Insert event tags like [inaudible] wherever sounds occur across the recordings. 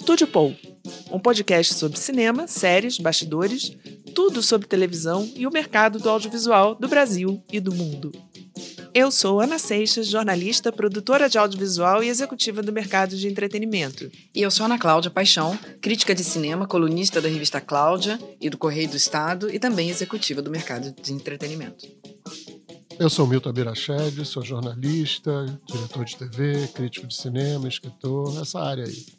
Estúdio Paul, um podcast sobre cinema, séries, bastidores, tudo sobre televisão e o mercado do audiovisual do Brasil e do mundo. Eu sou Ana Seixas, jornalista, produtora de audiovisual e executiva do mercado de entretenimento. E eu sou Ana Cláudia Paixão, crítica de cinema, colunista da revista Cláudia e do Correio do Estado e também executiva do mercado de entretenimento. Eu sou Milton Abirached, sou jornalista, diretor de TV, crítico de cinema, escritor, nessa área aí.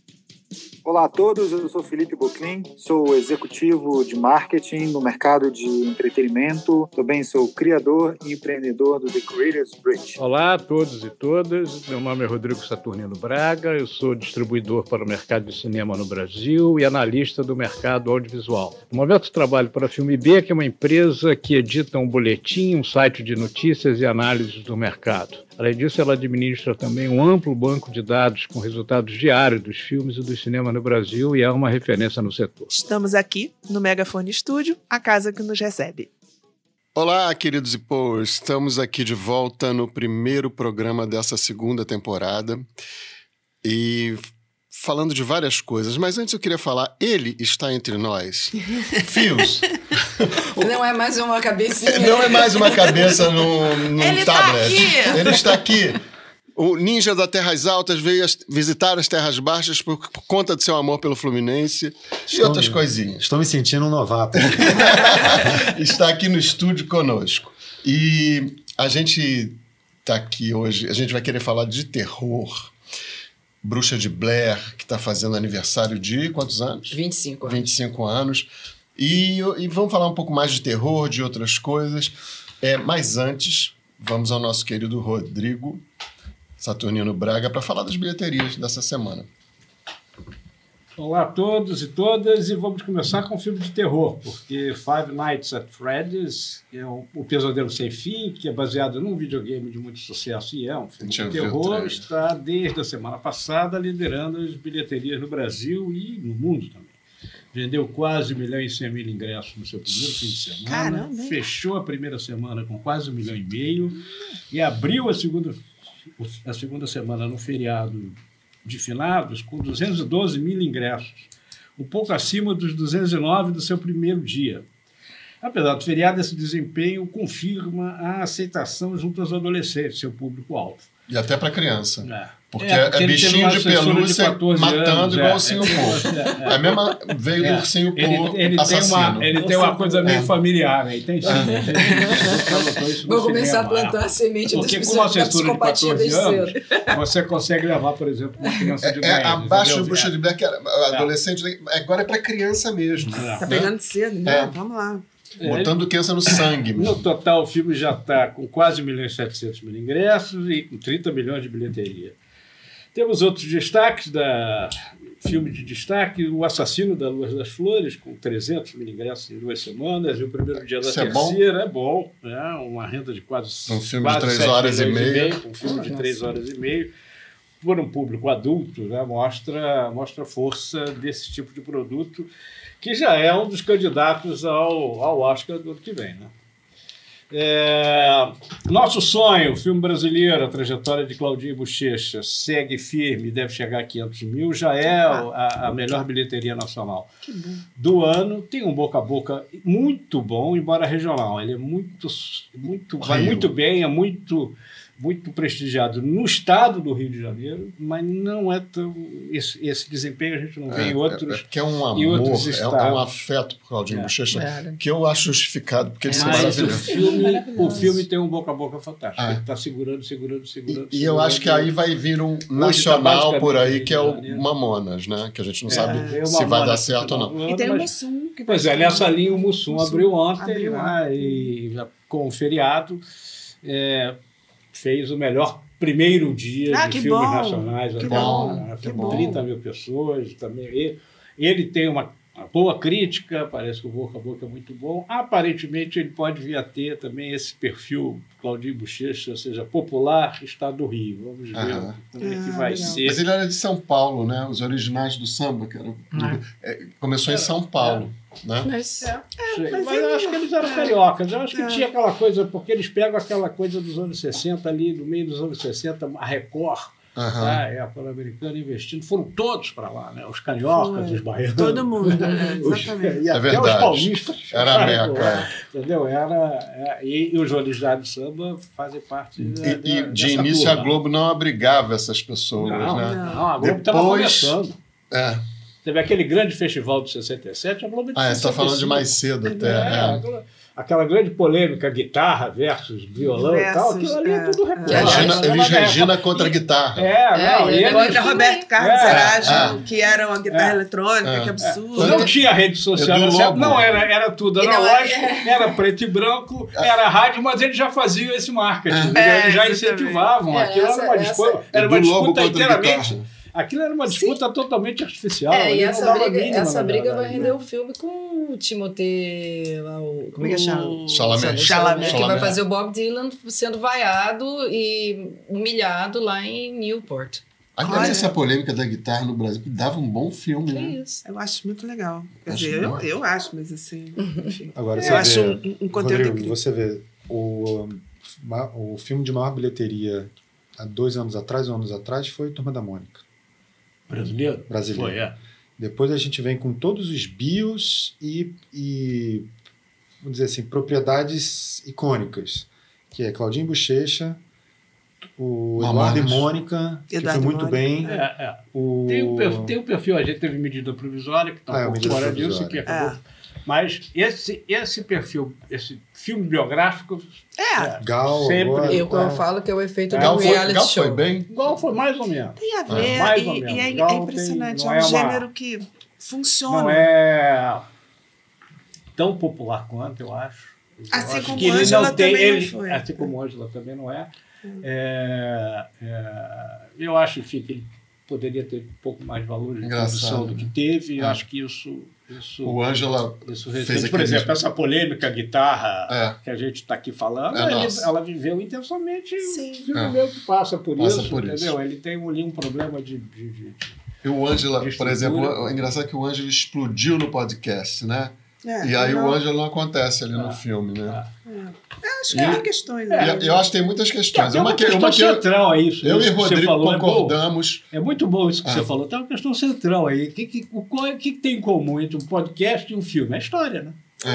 Olá a todos, eu sou Felipe Boclin, sou executivo de marketing no mercado de entretenimento. Também sou criador e empreendedor do The Creators Bridge. Olá a todos e todas, meu nome é Rodrigo Saturnino Braga, eu sou distribuidor para o mercado de cinema no Brasil e analista do mercado audiovisual. No momento trabalho para a Filme B, que é uma empresa que edita um boletim, um site de notícias e análises do mercado. Além disso, ela administra também um amplo banco de dados com resultados diários dos filmes e do cinema no Brasil e é uma referência no setor. Estamos aqui no Megafone Estúdio, a casa que nos recebe. Olá, queridos e pô, estamos aqui de volta no primeiro programa dessa segunda temporada e falando de várias coisas, mas antes eu queria falar, ele está entre nós. [laughs] Fios. Não é mais uma cabecinha. Não é mais uma cabeça num, num Ele tá tablet. aqui. Ele está aqui. O ninja das Terras Altas veio visitar as Terras Baixas por, por conta do seu amor pelo Fluminense e Estou outras me- coisinhas. Estou me sentindo um novato. [laughs] está aqui no estúdio conosco. E a gente está aqui hoje, a gente vai querer falar de terror. Bruxa de Blair, que está fazendo aniversário de quantos anos? 25 anos. 25 anos. E, e vamos falar um pouco mais de terror, de outras coisas. É, mas antes, vamos ao nosso querido Rodrigo Saturnino Braga para falar das bilheterias dessa semana. Olá a todos e todas, e vamos começar com um filme de terror, porque Five Nights at Freddy's é o, o Pesadelo Sem Fim, que é baseado num videogame de muito sucesso e é um filme de terror, está desde a semana passada liderando as bilheterias no Brasil e no mundo também. Vendeu quase um milhão e cem mil ingressos no seu primeiro fim de semana. Caramba? Fechou a primeira semana com quase um milhão e meio e abriu a segunda, a segunda semana no feriado de finados com 212 mil ingressos, um pouco acima dos 209 do seu primeiro dia. Apesar do feriado, esse desempenho confirma a aceitação junto aos adolescentes, seu público-alvo. E até para criança. É. Porque é, ele bichinho teve uma de pelúcia 14 matando anos, igual é, o ursinho é, Poo. é, [laughs] é. É a mesma veio É. do ursinho Ele, Poo ele, tem assassino. uma, ele tem uma coisa meio É. familiar aí, tem notou [laughs] isso no Vou começar a é. plantar a semente Porque com uma assessora de psicopatia 14 desde anos, cedo. você consegue levar, por exemplo, uma criança de É, 10 é abaixo do? Bruxa de era adolescente, agora é para criança mesmo. É. Tá né? pegando cedo, né? É. Vamos lá. É, Botando criança no sangue No mesmo. total, o filme já está com quase 1 milhão e 700 mil ingressos e com 30 milhões de bilheteria. Temos outros destaques da filme de destaque, O Assassino da Luz das Flores, com 300 mil ingressos em duas semanas, e o primeiro dia da Isso é bom? terceira é bom, né? uma renda de quase Um filme de quase três 7 horas e meia. um filme de Nossa. 3 horas e meia, por um público adulto, né? mostra, mostra a força desse tipo de produto, que já é um dos candidatos ao, ao Oscar do ano que vem. Né? É, Nosso Sonho, filme brasileiro, a trajetória de Claudinho Bochecha, segue firme, deve chegar a 500 mil, já é a, a melhor bilheteria nacional do ano. Tem um boca a boca muito bom, embora regional. Ele é muito, muito vai muito bem, é muito, muito prestigiado no estado do Rio de Janeiro, mas não é tão. Esse, esse desempenho a gente não vê É, em outros. é, é porque é um e amor, outros é, estados. é um afeto por Claudinho É. Bochecha que eu acho justificado, porque ele é Mas o maravilhoso. filme, o filme tem um boca a boca fantástico. Ah. Ele está segurando, segurando, segurando. E, e eu acho que aí vai vir um tá nacional por aí que é o. Mamonas, né? Que a gente não É, sabe o se vai dar certo ou não. E tem o Mussum. que Pois é, nessa linha o Mussum Mussum abriu ontem, abriu né, e já com o feriado é, fez o melhor primeiro dia Ah, de que filmes bom, nacionais. que né, bom, né, que com bom. 30 mil pessoas também. E- Ele tem uma, uma boa crítica, parece que o boca a boca é muito bom. Aparentemente ele pode vir a ter também esse perfil Claudinho Bochecha, ou seja, popular, estado do Rio. Vamos ver Aham. como é que Ah, vai legal. ser. Mas ele era de São Paulo, né? Os originais do samba, que era, é, começou em São Paulo, né? Mas, É, sei, mas mas, eu acho que eles eram é. cariocas. Eu acho que É. tinha aquela coisa, porque eles pegam aquela coisa dos anos 60 ali, no meio dos anos 60, a Record né? é a Pan-Americana investindo. Foram todos para lá, né? Os cariocas, Foi. os baianos. Todo mundo, né? [laughs] os- Exatamente. E É até verdade. os paulistas. Era a Meca. lá, Entendeu? Era, é, e, e os originais do samba fazem parte da, E, da- e de dessa início turma. a Globo não abrigava essas pessoas, Não, né? não, a Globo estava Depois- começando. É. Teve aquele grande festival de 67, a Globo é de Ah, você está falando de 65. mais cedo até. É, é. aquela, aquela grande polêmica, guitarra versus violão e tal, Versus, aquilo ali é, é, tudo é. É Elis Regina contra a guitarra. É, É, não, e e Contra Roberto Carlos É, Erasmo, que era uma guitarra É. eletrônica, É. que absurdo. Não tinha rede social, nessa não era, era tudo analógico, é- era preto e branco, era rádio, mas eles já faziam esse marketing, É, eles já incentivavam. É, Aquilo essa- era uma essa- disputa, era uma disputa inteiramente. Aquilo era uma disputa totalmente artificial. É, e essa briga, mínima, essa briga vai render né? o filme com o Timothée, lá, o, como é que é chama? O- Chalamet. Chalamet. Que vai fazer o Bob Dylan sendo vaiado e humilhado lá em Newport. Aliás, Olha. essa polêmica da guitarra no Brasil que dava um bom filme, Que né? isso. Eu acho muito legal. Quer Acho dizer, eu, eu acho, mas assim, enfim. Agora, você Eu acho vê, um, um conteúdo Rodrigo, incrível. você vê o, o filme de maior bilheteria há dois anos atrás, um anos atrás, foi Turma da Mônica. Brasileiro? Brasileiro. Foi, é. Depois a gente vem com todos os bios e, e vamos dizer assim, propriedades icônicas, que é Claudinho Bochecha, o. Eduardo e Mônica, que Eduardo foi muito Mônica. bem. É, é. O... Tem um, perfil, tem um perfil, a gente teve medida provisória, que está Ah, é, um pouco medida fora disso, que acabou. É. Mas esse, esse perfil, esse filme biográfico, É, Gal, Sempre. agora, Eu, tá- eu falo que é o efeito É, do Gal foi, reality Gal show. foi bem. igual foi mais ou menos. tem a ver. mais ou e, menos. e é, é tem- impressionante. não é um é uma- gênero que funciona. Não é tão popular quanto, eu acho. Eu Assim acho como ele Ângela não tem, também não ele, foi. Assim como Ângela também não é. É, é, eu acho enfim, que ele poderia ter um pouco mais valor de produção do que né? teve. e É. acho que isso. isso O Ângela Isso fez por exemplo, essa polêmica guitarra É. que a gente está aqui falando, É ele- nossa. ela viveu intensamente, Sim. viveu que passa por Passa isso, por entendeu? isso. Ele tem ali um problema de, de- de- E o Ângela, De por exemplo, o engraçado é que o Ângela explodiu no podcast, né? É, E aí não, o Ângela não acontece ali Ah. no filme, né? Ah. Acho que E- tem questões. Né? eu acho que tem muitas questões. Tem uma, Uma que, questão uma que central aí, isso, eu isso e Rodrigo falou, é concordamos. É muito bom isso que Ah. você falou. Tem uma questão central aí. O que, que, o é- que tem em comum entre um podcast e um filme? É a história, né? É.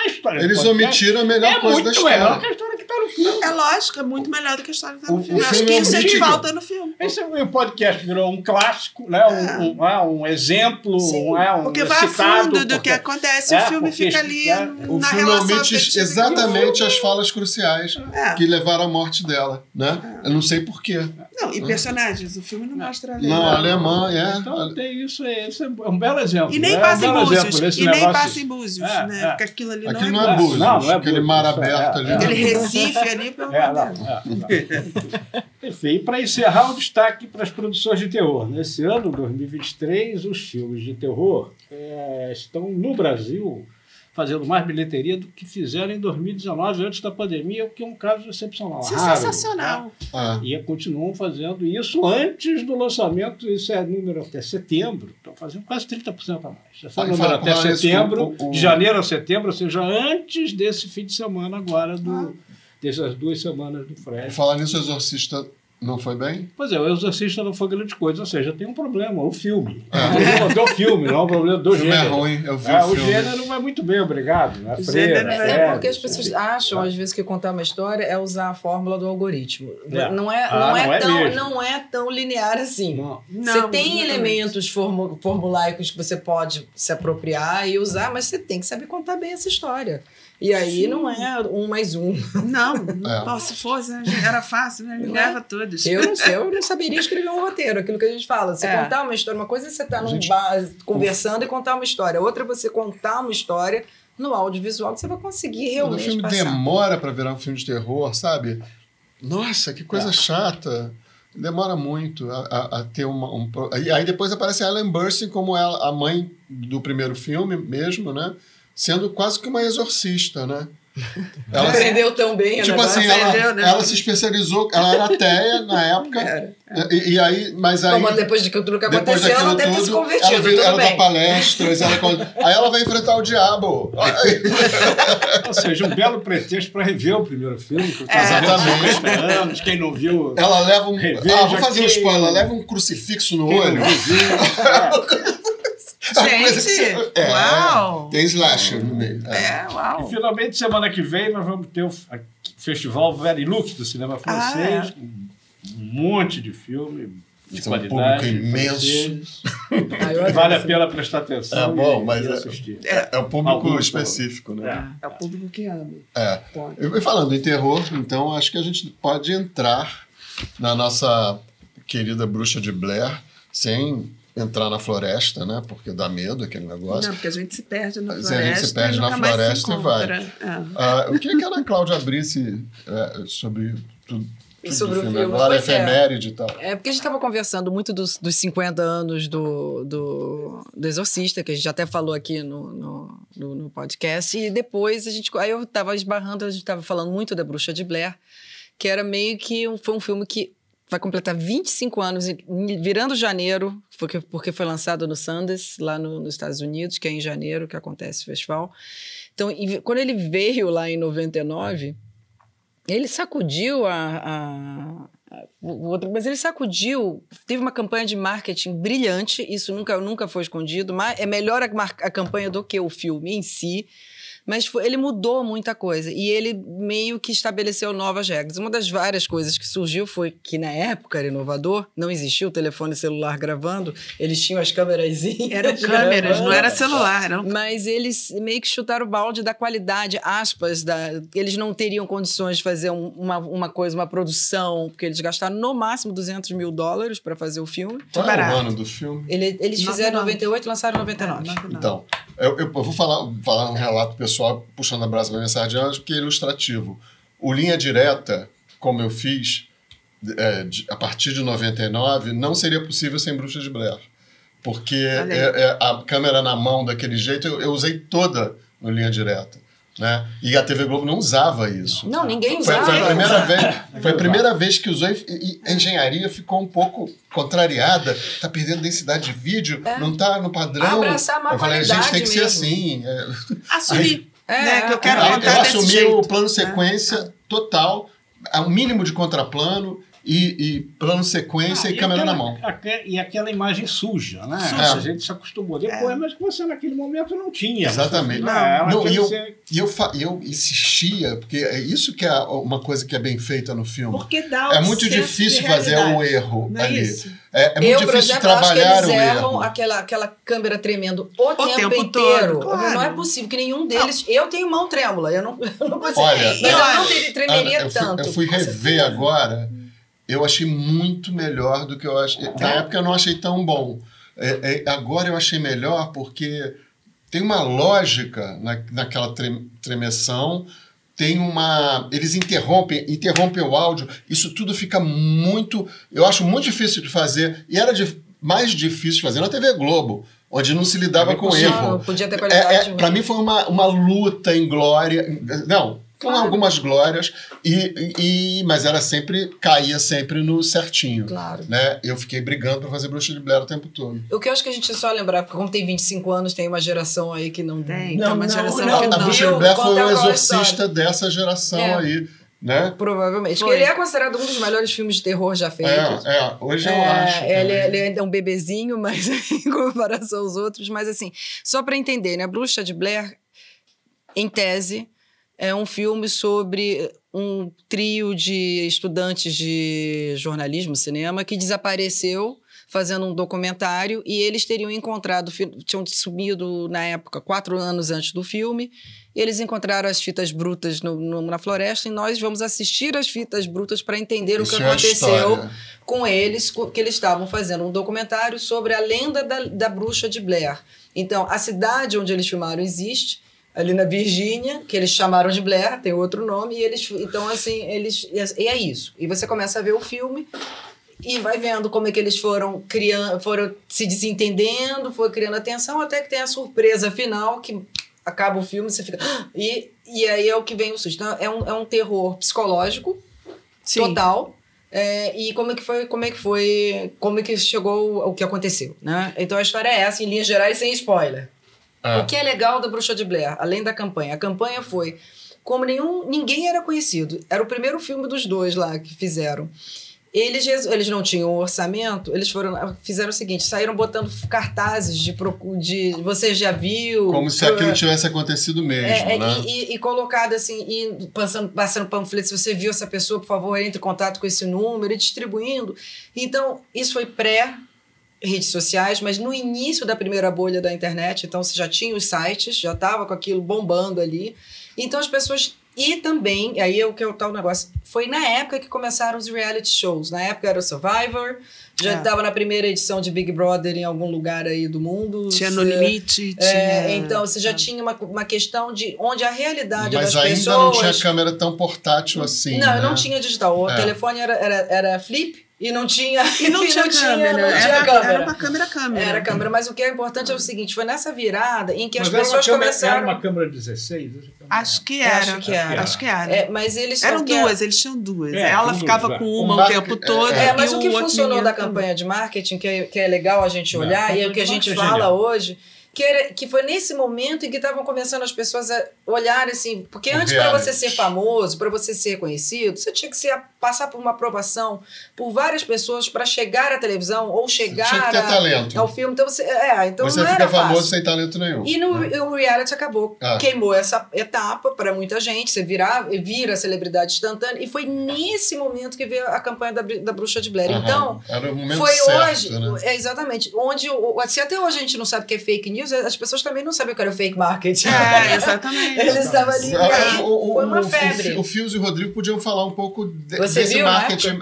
A história do Eles podcast omitiram a melhor é coisa muito da história. melhor que a história no filme. É lógico, é muito melhor do que a história que tá no O- filme. o Acho filme que é isso é que falta no filme. Esse, o podcast virou um clássico, né? É. um, um, ah, um exemplo, Sim, um, é, um porque vai a citado, fundo do porque- que acontece, É, o filme fica ali é, O na filme relação omite exatamente as falas cruciais É. que levaram à morte dela, né? Eu não sei porquê. Não, e personagens, o filme não mostra a Não, a alemã, é. Então tem isso, é, isso é um belo exemplo. E nem né? passa É um em Búzios. E nem passa em Búzios, É, né? é. Porque aquilo ali não é é Não, Búzios, não é aquele mar é, aberto é, ali. é. Aquele Recife ali, pelo É, não, é. Enfim, e para encerrar o destaque para as produções de terror. Nesse ano, 2023, os filmes de terror eh, estão no Brasil fazendo mais bilheteria do que fizeram em 2019, antes da pandemia, o que é um caso excepcional. Isso é raro, sensacional. Ah, E continuam fazendo isso antes do lançamento, isso é número até setembro, estão fazendo quase 30% a mais. Já foi número até setembro, o- o- de janeiro a setembro, ou seja, antes desse fim de semana agora, do, Ah. Dessas duas semanas do por Fred. falar nisso, o Exorcista não foi bem? Pois é, o Exorcista não foi grande coisa, ou seja, tem um problema, o filme. É um problema do filme, não é um problema do O filme é gênero. ruim, eu vi É, o o filme. gênero vai muito bem, obrigado. Né? O Freira, gênero vai- Fred, É porque as pessoas acham, às vezes, que contar uma história é usar a fórmula do algoritmo. É. Não, é, Ah, não, é não é tão, não é tão linear assim. Não. Não, você tem exatamente. elementos formu- formulaicos que você pode se apropriar e usar, mas você tem que saber contar bem essa história. E aí Sim. não é um mais um. [laughs] Não, É. se fosse, né, era fácil, né? Não é? Todos. Eu não sei, eu [laughs] não saberia escrever um roteiro, aquilo que a gente fala. Você É. contar uma história, uma coisa é você estar num Gente, bar conversando e contar uma história. Outra é você contar uma história no audiovisual que você vai conseguir Quando o realmente filme passar. demora pra virar um filme de terror, sabe? Nossa, que coisa É. chata. Demora muito a, a- a ter uma. Um, e aí depois aparece a Ellen Burstyn como ela, a mãe do primeiro filme mesmo, né? Sendo quase que uma exorcista, né? [laughs] Ela, Aprendeu tão bem, tipo né? assim, aprendeu, ela, né? ela se especializou, ela era ateia na época, Era. e, e aí, mas aí... Mas depois de tudo que Depois aconteceu, ela deve ter se convertido, ela, veio, ela dá palestras, ela, aí ela vai enfrentar o diabo. [laughs] Ou seja, um belo pretexto para rever o primeiro filme. Que É. Exatamente. 50 anos, quem não viu. Ela leva um. Reveja ah, vou fazer um spoiler. Ela leva um crucifixo no quem olho. não viu. Que [laughs] Gente, você- é, uau. Tem slasher no meio. É. É, E uau. finalmente, semana que vem, nós vamos ter o Festival Verilux do cinema francês. Ah, com Um monte de filme de Isso é um qualidade. público imenso. Ah, Vale a pena prestar atenção. É bom, e- mas e é- assistir. É, é um público Alguns, específico, né? É. É o público que ama. É. E falando em terror, então acho que a gente pode entrar na nossa querida bruxa de Blair sem entrar na floresta, né? Porque dá medo aquele negócio. Não, porque a gente se perde na Se a floresta. gente se perde na floresta e vai. É. Ah, eu queria que a Ana Cláudia abrisse é, sobre tudo, tudo Sobre o filme filme. agora, é. efeméride e tal. É porque a gente estava conversando muito dos, dos 50 anos do, do, do Exorcista, que a gente até falou aqui no, no, no- no podcast, e depois a gente. Aí eu estava esbarrando, a gente estava falando muito da Bruxa de Blair, que era meio que um, foi um filme que vai completar 25 anos, virando janeiro, porque, porque foi lançado no Sundance, lá no- nos Estados Unidos, que é em janeiro que acontece o festival. Então, e quando ele veio lá em 99, ele sacudiu a- a, o outro, mas ele sacudiu, teve uma campanha de marketing brilhante, isso nunca, nunca foi escondido, mas é melhor a, a campanha do que o filme em si, mas foi- ele mudou muita coisa e ele meio que estabeleceu novas regras. Uma das várias coisas que surgiu foi que na época era inovador, não existia o telefone celular gravando, eles tinham as câmeras [laughs] Eram câmeras, não era celular. Eram... mas eles meio que chutaram o balde da qualidade, aspas, da, eles não teriam condições de fazer um- uma, uma coisa, uma produção, porque eles gastaram no máximo 200 mil dólares para fazer o filme. Qual é barato. o ano do filme? Ele- eles fizeram em nove. 98 e lançaram em 99. Não, não. Então, eu, eu vou falar, falar um relato pessoal, puxando a brasa para minha sardinha, acho que é ilustrativo. O Linha Direta, como eu fiz, é, de- a partir de 99, não seria possível sem Bruxa de Blair. Porque é- é a câmera na mão daquele jeito, eu, eu usei toda no Linha Direta. Né? E a TV Globo não usava isso. Não, ninguém Foi, usava. foi a primeira vez, foi a primeira vez que usou e, e a engenharia ficou um pouco contrariada. Tá perdendo densidade de vídeo, É. não tá no padrão. Abraçar a Eu falei, gente, qualidade tem que ser mesmo. assim. É, Assumir. É, né, que eu quero Aí eu assumi jeito. o plano sequência total, a um mínimo de contraplano e, e plano sequência Ah, e câmera aquela, na mão. aque- e aquela imagem suja, né? Suja. A gente se acostumou depois, mas que você naquele momento não tinha. Exatamente. Não, Não, e eu- ser- E eu, fa- e eu insistia, porque é isso que é uma coisa que é bem feita no filme. Porque dá É um muito senso difícil de fazer um erro Não é ali. isso? É, é muito eu, difícil exemplo, acho que trabalhar eles o erram erro. aquela, aquela câmera tremendo o, tempo, tempo inteiro. todo, claro. Não é possível que nenhum deles. Eu tenho mão trêmula, eu não, [laughs] eu não consigo. Olha, mas eu olha, não teria- tremeria Ana, eu fui, tanto. eu fui rever agora, eu achei muito melhor do que eu achei. Na época eu não achei tão bom. É, é, agora eu achei melhor porque tem uma lógica na, naquela trem- tremeção, tem uma. Eles interrompem, interrompem o áudio, isso tudo fica muito. Eu acho muito difícil de fazer, e era de- mais difícil de fazer na TV Globo, onde não se lidava com erro. Não, podia ter qualidade. É, é, para mim foi uma, uma luta em glória. Não, com Claro. algumas glórias, e, e, mas era sempre, caía sempre no certinho. Claro. Né? Eu fiquei brigando para fazer Bruxa de Blair o tempo todo. O que eu acho que a gente só lembrar, porque como tem 25 anos, tem uma geração aí que não. Tem, não, tem uma não, geração não, que a não. Bruxa viu de Blair foi o a exorcista dessa geração É. aí. Né? Provavelmente. Foi. Porque ele é considerado um dos melhores filmes de terror já feitos. É, é, hoje eu É, acho. ele, também. ele ainda é um bebezinho, mas [laughs] em comparação aos outros. Mas assim, só para entender, né? Bruxa de Blair, em tese, é um filme sobre um trio de estudantes de jornalismo, cinema, que desapareceu fazendo um documentário e eles teriam encontrado, tinham sumido na época, quatro anos antes do filme, eles encontraram as fitas brutas no- no- na floresta e nós vamos assistir as fitas brutas para entender Isso o que é aconteceu com eles, que eles estavam fazendo um documentário sobre a lenda da, da bruxa de Blair. Então, a cidade onde eles filmaram existe, ali na Virgínia, que eles chamaram de Blair, tem outro nome, e eles. Então, assim, eles. E é isso. E você começa a ver o filme e vai vendo como é que eles foram criando, foram se desentendendo, foi criando atenção, até que tem a surpresa final que acaba o filme, você fica. "Ah!" E, e aí é o que vem o susto. Então, é um, é um terror psicológico Sim. total. É, e como é que foi, como é que foi, como é que chegou o que aconteceu, né? Então a história é essa, em linhas gerais, sem spoiler. Ah. O que é legal da Bruxa de Blair, além da campanha? A campanha foi como nenhum, ninguém era conhecido. Era o primeiro filme dos dois lá que fizeram. Eles, eles não tinham orçamento, eles foram fizeram o seguinte, saíram botando cartazes de, de você já viu. Como se aquilo tivesse acontecido mesmo, é, é, né? e, e- e colocado assim, e passando, passando panfletos, se você viu essa pessoa, por favor, entre em contato com esse número, e distribuindo. Então, isso foi pré redes sociais, mas no início da primeira bolha da internet, então você já tinha os sites, já estava com aquilo bombando ali. Então as pessoas e também, aí é o que é o tal negócio, foi na época que começaram os reality shows. Na época era o Survivor, já É. estava na primeira edição de Big Brother em algum lugar aí do mundo. Tinha Você- No Limite, tinha... é, então, você já tinha uma, uma questão de onde a realidade Mas das ainda pessoas. não tinha câmera tão portátil assim. Não, né? não tinha digital. O É. telefone era, era, era flip e não tinha. E não [laughs] tinha câmera. não tinha era, câmera. era uma câmera câmera. Era câmera, mas o que é importante é o seguinte: foi nessa virada em que Mas as era pessoas câmera- começaram. Era uma câmera 16? essa câmera? Acho que era. Acho que era. Acho que era. É, mas eles Eram duas, eles tinham duas. É, Ela ficava duas, com é. uma O tempo todo. é, É, mas o que funcionou da também. campanha de marketing, que é, que é legal a gente olhar, e é o que a gente é fala genial. hoje, que, era, que foi nesse momento em que estavam começando as pessoas a olharem assim. Porque antes, para você ser famoso, para você ser conhecido, você tinha que ser, passar por uma aprovação por várias pessoas para chegar à televisão ou chegar Tinha que ter a- talento. ao filme. Então você. É, então você não fica era famoso fácil. sem talento nenhum. E no, o reality acabou. Ah. Queimou essa etapa para muita gente. Você virar, vira celebridade instantânea. E foi nesse momento que veio a campanha da, da Bruxa de Blair. Aham. Então, foi certo, hoje. né? É, exatamente. Onde, se até hoje a gente não sabe o que é fake news, as pessoas também não sabem o que era o fake marketing. É, [laughs] exatamente. Eles estavam ali. Ah, o, o, foi uma o- febre. O Fios e o Rodrigo podiam falar um pouco de, Você desse viu na marketing.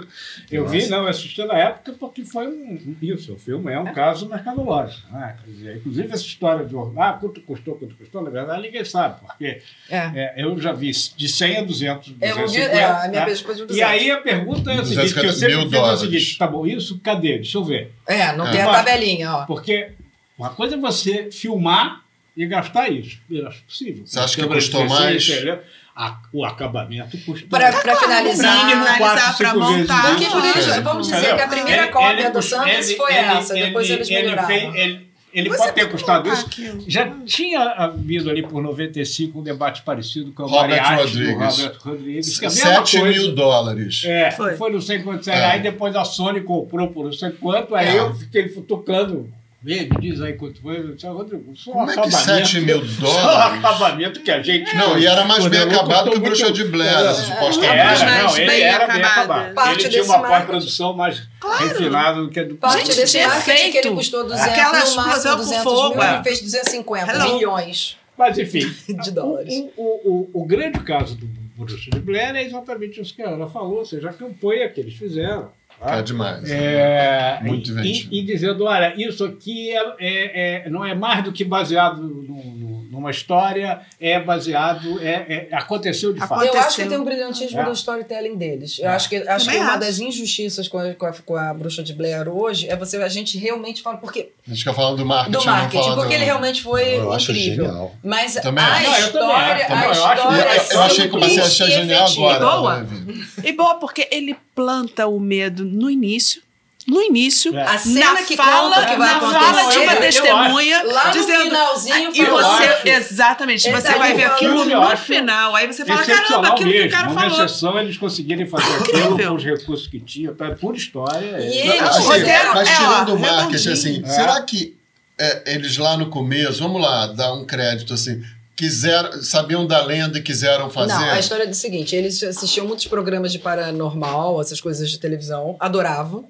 Eu vi, não, eu assisti na época porque foi um. Isso, o filme é um caso mercadológico. Né? Quer dizer, inclusive, essa história de ah, quanto custou, quanto custou, na verdade, ninguém sabe, porque É. é, eu já vi de 100 a 200, Eu vi, 250. é, a minha né? pessoa de 200. E aí a pergunta é a seguinte: que eu 250 sempre fiz é o seguinte: tá bom, isso cadê? Deixa eu ver. É, não É. tem a tabelinha, ó. Porque uma coisa é você filmar e gastar isso. Eu acho possível. Você acha que custou 16, mais? A- o acabamento custou. Para finalizar. mínimo finalizar, cinco vezes montar. mais. Porque Entendeu? vamos dizer que a primeira Ele- cópia ele do Santos ele- foi ele- essa, depois ele- eles ele melhoraram. fez- ele- ele Você pode ter custado isso. aquilo. Já tinha havido ali por 95 um debate parecido com o Robert Mariachi, do Rodrigues. Robert Rodrigues. que é a mesma 7 coisa. mil dólares. É, Foi. foi. não sei quanto. É. Aí depois a Sony comprou por não sei quanto, aí É. eu fiquei futucando. Vê, me diz aí quanto foi. Eu disse, "Ah, Rodrigo, só Como um é que acabamento. 7 mil [laughs] Só o dólares? acabamento que a gente. Não, e era mais bem acabado que o Bruxa de Blair, Era, supostamente. Era, não, ele bem era bem acabado. Parte ele tinha uma pós-produção mais refinada do que a do Parte Gente, desse marketing que ele custou 200, aquela no máximo explosão com 200 fogo, mil, ele fez 250 Hello. milhões. Mas, enfim, [laughs] De dólares. O, o, o, o grande caso do Bruxa de Blair é exatamente isso que a Ana falou, ou seja, a campanha que eles fizeram. Tá? É demais. É, Muito e, e dizendo, olha, isso aqui é, é- é- não é mais do que baseado no- no- numa história, é baseado, é, é- aconteceu de fato. Eu Aconteceu. acho que tem um brilhantismo É. do storytelling deles. Eu É. acho que, acho que Também uma acho. das injustiças com a, com, a, com a Bruxa de Blair hoje é você a gente realmente fala porque A gente fica falando do marketing. do não marketing, porque do- ele realmente foi Eu acho incrível. genial. Mas Também a acho. Não, eu também história, acho. a Eu acho- história Eu, é eu achei que comecei a simples achar e genial agora. Boa. né? E boa, porque ele planta o medo no início. No início. É. A cena na que fala, conta que vai na acontecer. fala de uma testemunha Lá no dizendo. finalzinho E foi eu você, exatamente, você tá vai ver aquilo no final. Aí você fala, caramba, Excepcional aquilo que o mesmo. cara falou. exceção eles conseguirem fazer aquilo com os recursos que tinham, tá? por história. E é- ele- Assim, roteiro mas é, tirando o marketing, assim, É. será que é, eles lá no começo, vamos lá, dar um crédito assim, quiseram, sabiam da lenda e quiseram fazer? Não, a história é do seguinte: eles assistiam muitos programas de paranormal, essas coisas de televisão, adoravam.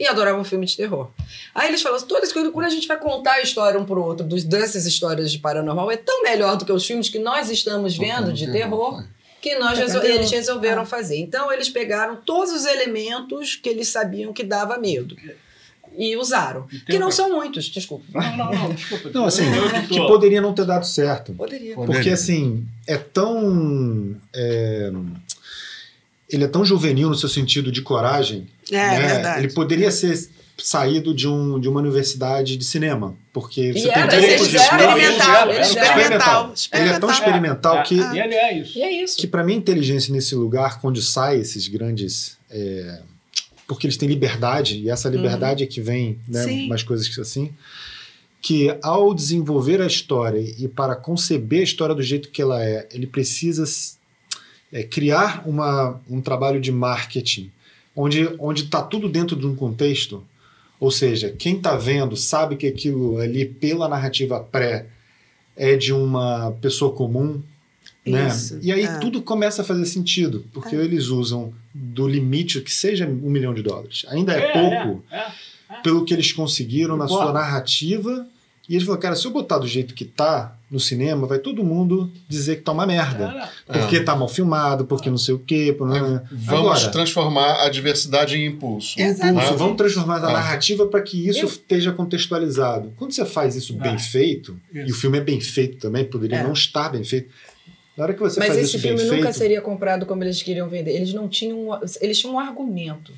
E adoravam filme de terror. Aí eles falam, todas quando quando a gente vai contar a história um pro outro dos, dessas histórias de paranormal, é tão melhor do que os filmes que nós estamos vendo de terror, que nós É, resol- eles resolveram Ah. fazer. Então eles pegaram todos os elementos que eles sabiam que dava medo. E usaram. Que não são muitos, desculpa. Não, não, não, desculpa. Não, assim, que poderia não ter dado certo. Poderia. Porque, assim, é tão. é, ele é tão juvenil no seu sentido de coragem. É, né? verdade. Ele poderia ser saído de, um, de uma universidade de cinema. Porque você E tem era, eram, espaços. experimental, eles eram. experimental, Ele é tão experimental É, que, E ele é isso. E é isso. que para mim, a inteligência nesse lugar, quando sai esses grandes. é, porque eles têm liberdade, e essa liberdade é que vem, né, Sim. umas coisas que assim. Que ao desenvolver a história e para conceber a história do jeito que ela é, ele precisa é, criar uma, um trabalho de marketing onde onde está tudo dentro de um contexto. Ou seja, quem está vendo sabe que aquilo ali, pela narrativa pré, é de uma pessoa comum, né? E aí é. tudo começa a fazer sentido, porque eles usam do limite que seja um milhão de dólares. Ainda é, pouco É, é. pelo que eles conseguiram na sua narrativa. E eles falaram, cara, se eu botar do jeito que tá no cinema, vai todo mundo dizer que tá uma merda. Porque tá mal filmado, porque não sei o quê. por- né? Vamos Agora, transformar a diversidade em impulso. Exato. impulso, vamos transformar a Ah. narrativa para que isso Eu- esteja contextualizado. Quando você faz isso bem Ah. feito, e Isso. o filme é bem feito também, poderia É. não estar bem feito. Na hora que você Mas faz esse isso bem filme nunca feito, seria comprado como eles queriam vender. Eles não tinham. Eles tinham um argumento.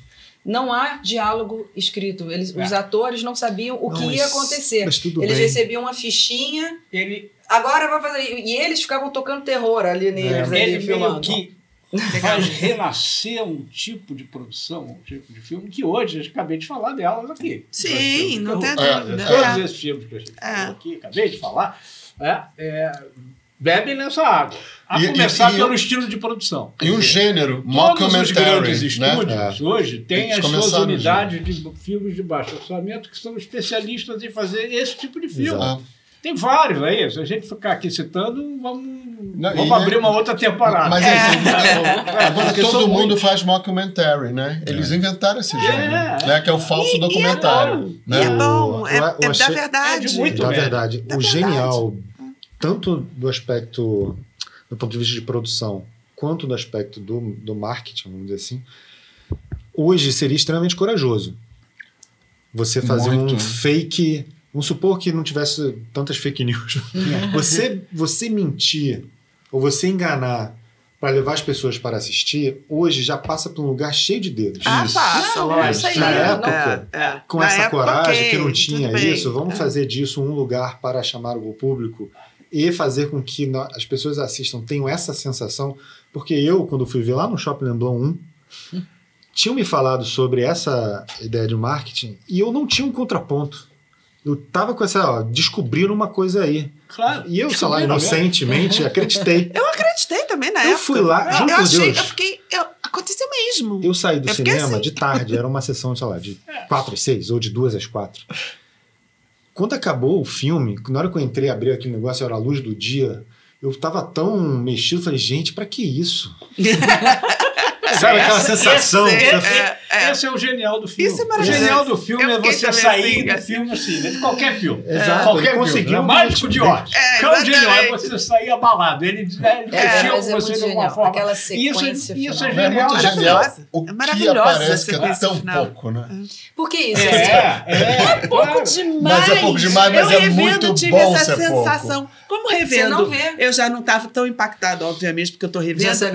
Não há diálogo escrito. Eles, Os É. atores não sabiam o Não, que ia acontecer. mas tudo Eles bem. recebiam uma fichinha. Ele, Agora vai fazer. E eles ficavam tocando terror ali neles, ali, ele meio filmando. que faz renascer um tipo de produção, um tipo de filme que hoje eu acabei de falar delas aqui. Sim, não tem É, dúvida. é. Todos esses filmes que a gente É. falou aqui, acabei de falar, é, é, bebem nessa água. A E- começar e- e- pelo estilo de produção. E um gênero, Todos os grandes né? estúdios hoje têm Eles as suas unidades de filmes de baixo orçamento que são especialistas em fazer esse tipo de filme. Exato. Tem vários aí. Se a gente ficar aqui citando, vamos, Não, vamos e- abrir uma outra temporada. Mas É. é, agora [laughs] Porque todo mundo muitos. faz mockumentary, né? Eles inventaram esse gênero, É. né? Que é o falso documentário. E né? é bom, é, Eu- eu é da achei- verdade. É de muito da verdade. Da o verdade. genial, tanto do aspecto, do ponto de vista de produção, quanto do aspecto do, do marketing, vamos dizer assim, hoje seria extremamente corajoso. Você fazer Muito. um fake. Vamos supor que não tivesse tantas fake news. [laughs] você, você mentir ou você enganar para levar as pessoas para assistir, hoje já passa por um lugar cheio de dedos. Ah, Isso. passa, Não, lógico. isso aí, Na não, época, É, é. com Na essa época, coragem ok, que não tinha isso, vamos É. fazer disso um lugar para chamar o público e fazer com que as pessoas assistam, tenham essa sensação, porque eu, quando fui ver lá no Shopping Leblon 1, tinham me falado sobre essa ideia de marketing e eu não tinha um contraponto. Eu tava com essa, ó, descobriram uma coisa aí. Claro. E eu, sei lá, Descobriram inocentemente, acreditei. [laughs] Eu acreditei também na Eu época. fui lá, eu, juro eu por achei, Deus. eu fiquei. eu- aconteceu mesmo. Eu saí do Eu cinema assim. de tarde, era uma sessão, sei lá, de [laughs] 4 às 6 ou de 2 às 4. Quando acabou o filme, na hora que eu entrei, abri aquele negócio, era a luz do dia, eu tava tão mexido, falei, gente, pra que isso? [laughs] Sabe aquela Essa- sensação? esse- Você- é, é. Esse é o genial do filme. Isso é o maravilhoso. genial do filme é você sair assim, do assim. filme assim, né? de qualquer filme. Exato, qualquer conseguiu Né? Mágico de Oz. É, Cão genial é você sair abalado. Ele, né, ele É, com é você muito de alguma genial. forma. Aquela Isso, sequência isso é final. É genial. Maravilhosa. genial. O É que maravilhosa aparece essa que é tão final. pouco, né? Por que isso? É, é, É pouco demais. Mas é pouco demais, mas eu é revendo muito tive bom essa sensação. Como Você revendo, não vê. eu já não estava tão impactado, obviamente, porque eu Já revendo.